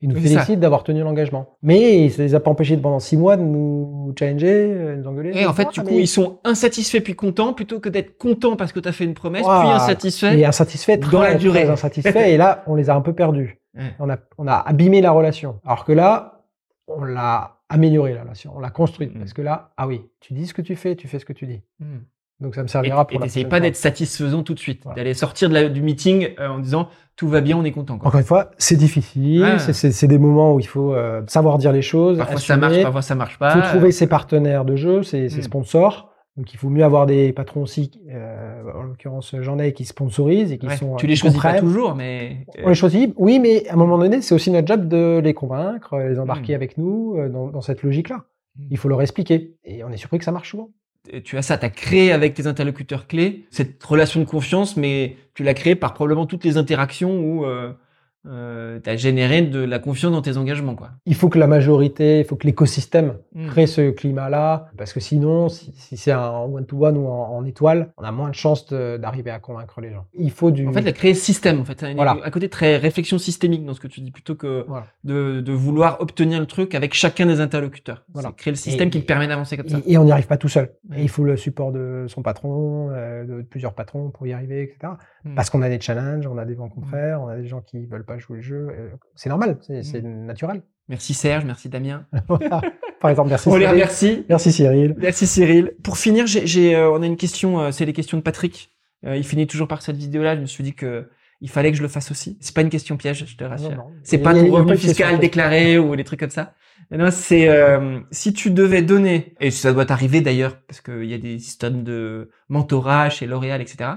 Ils nous félicitent d'avoir tenu l'engagement. Mais ça les a pas empêchés de, pendant 6 mois de nous challenger, euh, de nous engueuler. Et en fait, Ah, du coup, mais- ils sont insatisfaits puis contents plutôt que d'être contents parce que tu as fait une promesse, puis insatisfaits. Et insatisfaits, très, dans la durée. très insatisfaits. et là, on les a un peu perdus. Ouais. On a, on a abîmé la relation. Alors que là, on l'a amélioré la relation, on l'a construite. Mm. Parce que là, ah oui, tu dis ce que tu fais, tu fais ce que tu dis. Mm. Donc ça me Et servira pour et la t'essayes prochaine pas d'être satisfaisant tout de suite, Voilà. d'aller sortir de la- du meeting euh, en disant tout va bien, on est content. Quoi. Encore une fois, c'est difficile. C'est- des moments où il faut euh, savoir dire les choses. Parfois ça marche, parfois ça marche Il pas. faut trouver ses partenaires de jeu, ses, ses Mm. sponsors. Donc il faut mieux avoir des patrons aussi, euh, en l'occurrence j'en ai qui sponsorisent et qui Ouais, sont. tu les qui choisis pas toujours, mais euh, On les choisit, oui, mais à un moment donné, c'est aussi notre job de les convaincre, euh, les embarquer Mm. avec nous euh, dans, dans cette logique-là. Mm. Il faut leur expliquer. Et on est surpris que ça marche souvent. Euh, tu as ça, tu as créé avec tes interlocuteurs clés cette relation de confiance, mais tu l'as créé par probablement toutes les interactions où euh, tu as généré de la confiance dans tes engagements. Quoi. Il faut que la majorité, il faut que l'écosystème Mm. crée ce climat-là, parce que sinon, si, si c'est en one-to-one ou en, en étoile, on a moins de chances d'arriver à convaincre les gens. Il faut du... En fait, la créer système, en fait, un Voilà. à côté très réflexion systémique dans ce que tu dis, plutôt que Voilà. de, de vouloir obtenir le truc avec chacun des interlocuteurs. Voilà. Créer le système Et- qui te permet d'avancer comme ça. Et, on n'y arrive pas tout seul. Et il faut le support de son patron, euh, de plusieurs patrons pour y arriver, etc. Mm. Parce qu'on a des challenges, on a des vents contraires, on a des gens qui veulent pas jouer le jeu. euh, C'est normal, c'est c'est naturel. Merci Serge, merci Damien. Par exemple, merci On les Cyril. remercie. Merci Cyril. Merci Cyril. Pour finir, j'ai, euh, on a une question, euh, c'est les questions de Patrick. Euh, il finit toujours par cette vidéo-là. Je me suis dit que il fallait que je le fasse aussi. C'est pas une question piège, je te rassure. Non, non. C'est pas ton revenu pas fiscal déclaré ou des trucs comme ça. Non, c'est euh, si tu devais donner, et ça doit t'arriver d'ailleurs, parce qu'il y a des systèmes de mentorat chez L'Oréal, etc.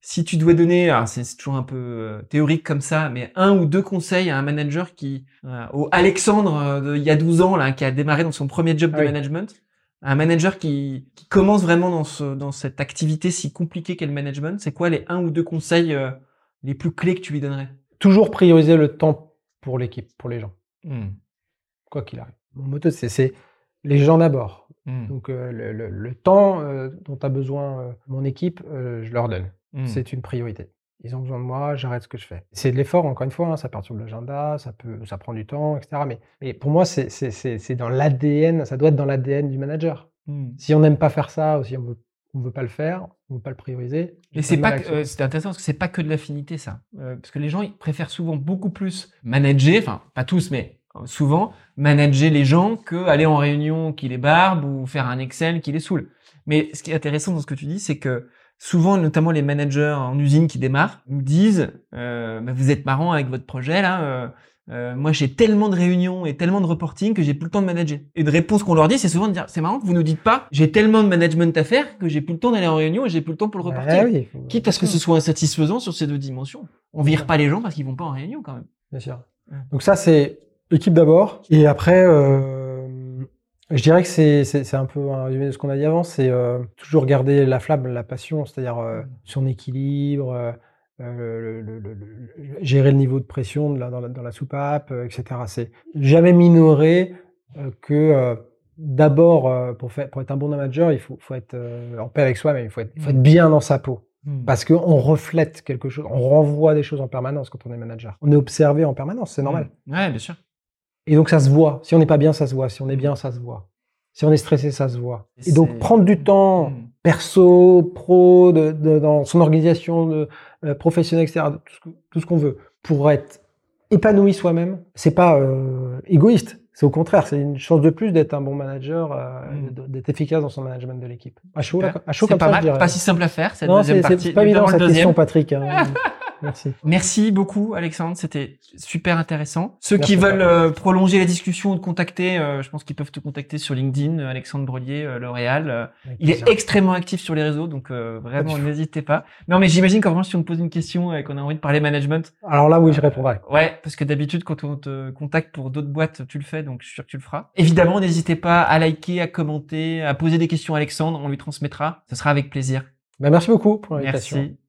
Si tu dois donner, alors c'est toujours un peu euh, théorique comme ça, mais un ou deux conseils à un manager qui, euh, au Alexandre euh, de, il y a 12 ans là, qui a démarré dans son premier job Ah de oui. management, un manager qui, qui commence vraiment dans ce dans cette activité si compliquée qu'est le management, c'est quoi les un ou deux conseils euh, les plus clés que tu lui donnerais? Toujours prioriser le temps pour l'équipe, pour les gens, quoi qu'il arrive. Mon motto, c'est- c'est les gens d'abord. Donc euh, le, le- le temps euh, dont a besoin euh, mon équipe, euh, je leur donne. Mm. C'est une priorité. Ils ont besoin de moi, j'arrête ce que je fais. C'est de l'effort, encore une fois, hein, ça perturbe l'agenda, ça peut, ça prend du temps, etc. Mais, mais pour moi, c'est- c'est c'est- c'est dans l'ADN, ça doit être dans l'ADN du manager. Mm. Si on n'aime pas faire ça, ou si on veut, on veut pas le faire, on veut pas le prioriser. Mais j'ai c'est pas, que- euh, c'est intéressant parce que c'est pas que de l'affinité ça, Euh, parce que les gens ils préfèrent souvent beaucoup plus manager, enfin pas tous mais euh, souvent manager les gens que aller en réunion qui les barbe ou faire un Excel qui les saoule. Mais ce qui est intéressant dans ce que tu dis, c'est que souvent, notamment les managers en usine qui démarrent, nous disent euh, Bah, vous êtes marrant avec votre projet là. euh, euh, moi, j'ai tellement de réunions et tellement de reporting que j'ai plus le temps de manager. Et une réponse qu'on leur dit, c'est souvent de dire c'est marrant que vous nous dites pas j'ai tellement de management à faire que j'ai plus le temps d'aller en réunion et j'ai plus le temps pour le ça. reporting. Ah oui, faut- Quitte à ce que ce soit insatisfaisant sur ces deux dimensions. On vire pas les gens parce qu'ils vont pas en réunion quand même. Bien sûr. Donc ça, c'est équipe d'abord. Et après, euh, je dirais que c'est un peu un résumé de ce qu'on a dit avant. C'est euh, toujours garder la flamme, la passion, c'est-à-dire euh, son équilibre, euh, le- le- le- le- gérer le niveau de pression de la- dans, la, dans la soupape, etc. C'est jamais minorer que d'abord, pour, être un bon manager, il faut, faut être en paix avec soi-même, il faut être, faut être bien dans sa peau. Parce qu'on reflète quelque chose, on renvoie des choses en permanence quand on est manager. On est observé en permanence, c'est normal. Mm. Ouais, bien sûr. Et donc ça se voit. Si on n'est pas bien, ça se voit. Si on est bien, ça se voit. Si on est stressé, ça se voit. Et Et donc prendre du temps Mm. perso, pro, de, de- dans son organisation de, euh, professionnelle, etc., tout ce qu'on veut, pour être épanoui soi-même, c'est pas euh, égoïste. C'est au contraire, c'est une chance de plus d'être un bon manager, euh, Mm. d'être efficace dans son management de l'équipe. À chaud, là, à C'est comme pas ça, mal. je dirais. Pas si simple à faire, cette non, deuxième partie. c'est pas évident cette deuxième. question, Patrick. hein. Merci. Merci beaucoup, Alexandre. C'était super intéressant. Ceux Merci qui veulent euh, prolonger la discussion ou te contacter, euh, je pense qu'ils peuvent te contacter sur LinkedIn, euh, Alexandre Brelier, euh, L'Oréal. Euh, il est extrêmement actif sur les réseaux, donc euh, vraiment n'hésitez pas. Non, mais j'imagine qu'en revanche, si on te pose une question et qu'on a envie de parler management, Alors là, oui, je répondrai. ouais, parce que d'habitude, quand on te contacte pour d'autres boîtes, tu le fais, donc je suis sûr que tu le feras. Évidemment, n'hésitez pas à liker, à commenter, à poser des questions à Alexandre, on lui transmettra. Ce sera avec plaisir. Ben, merci beaucoup pour l'invitation. Merci.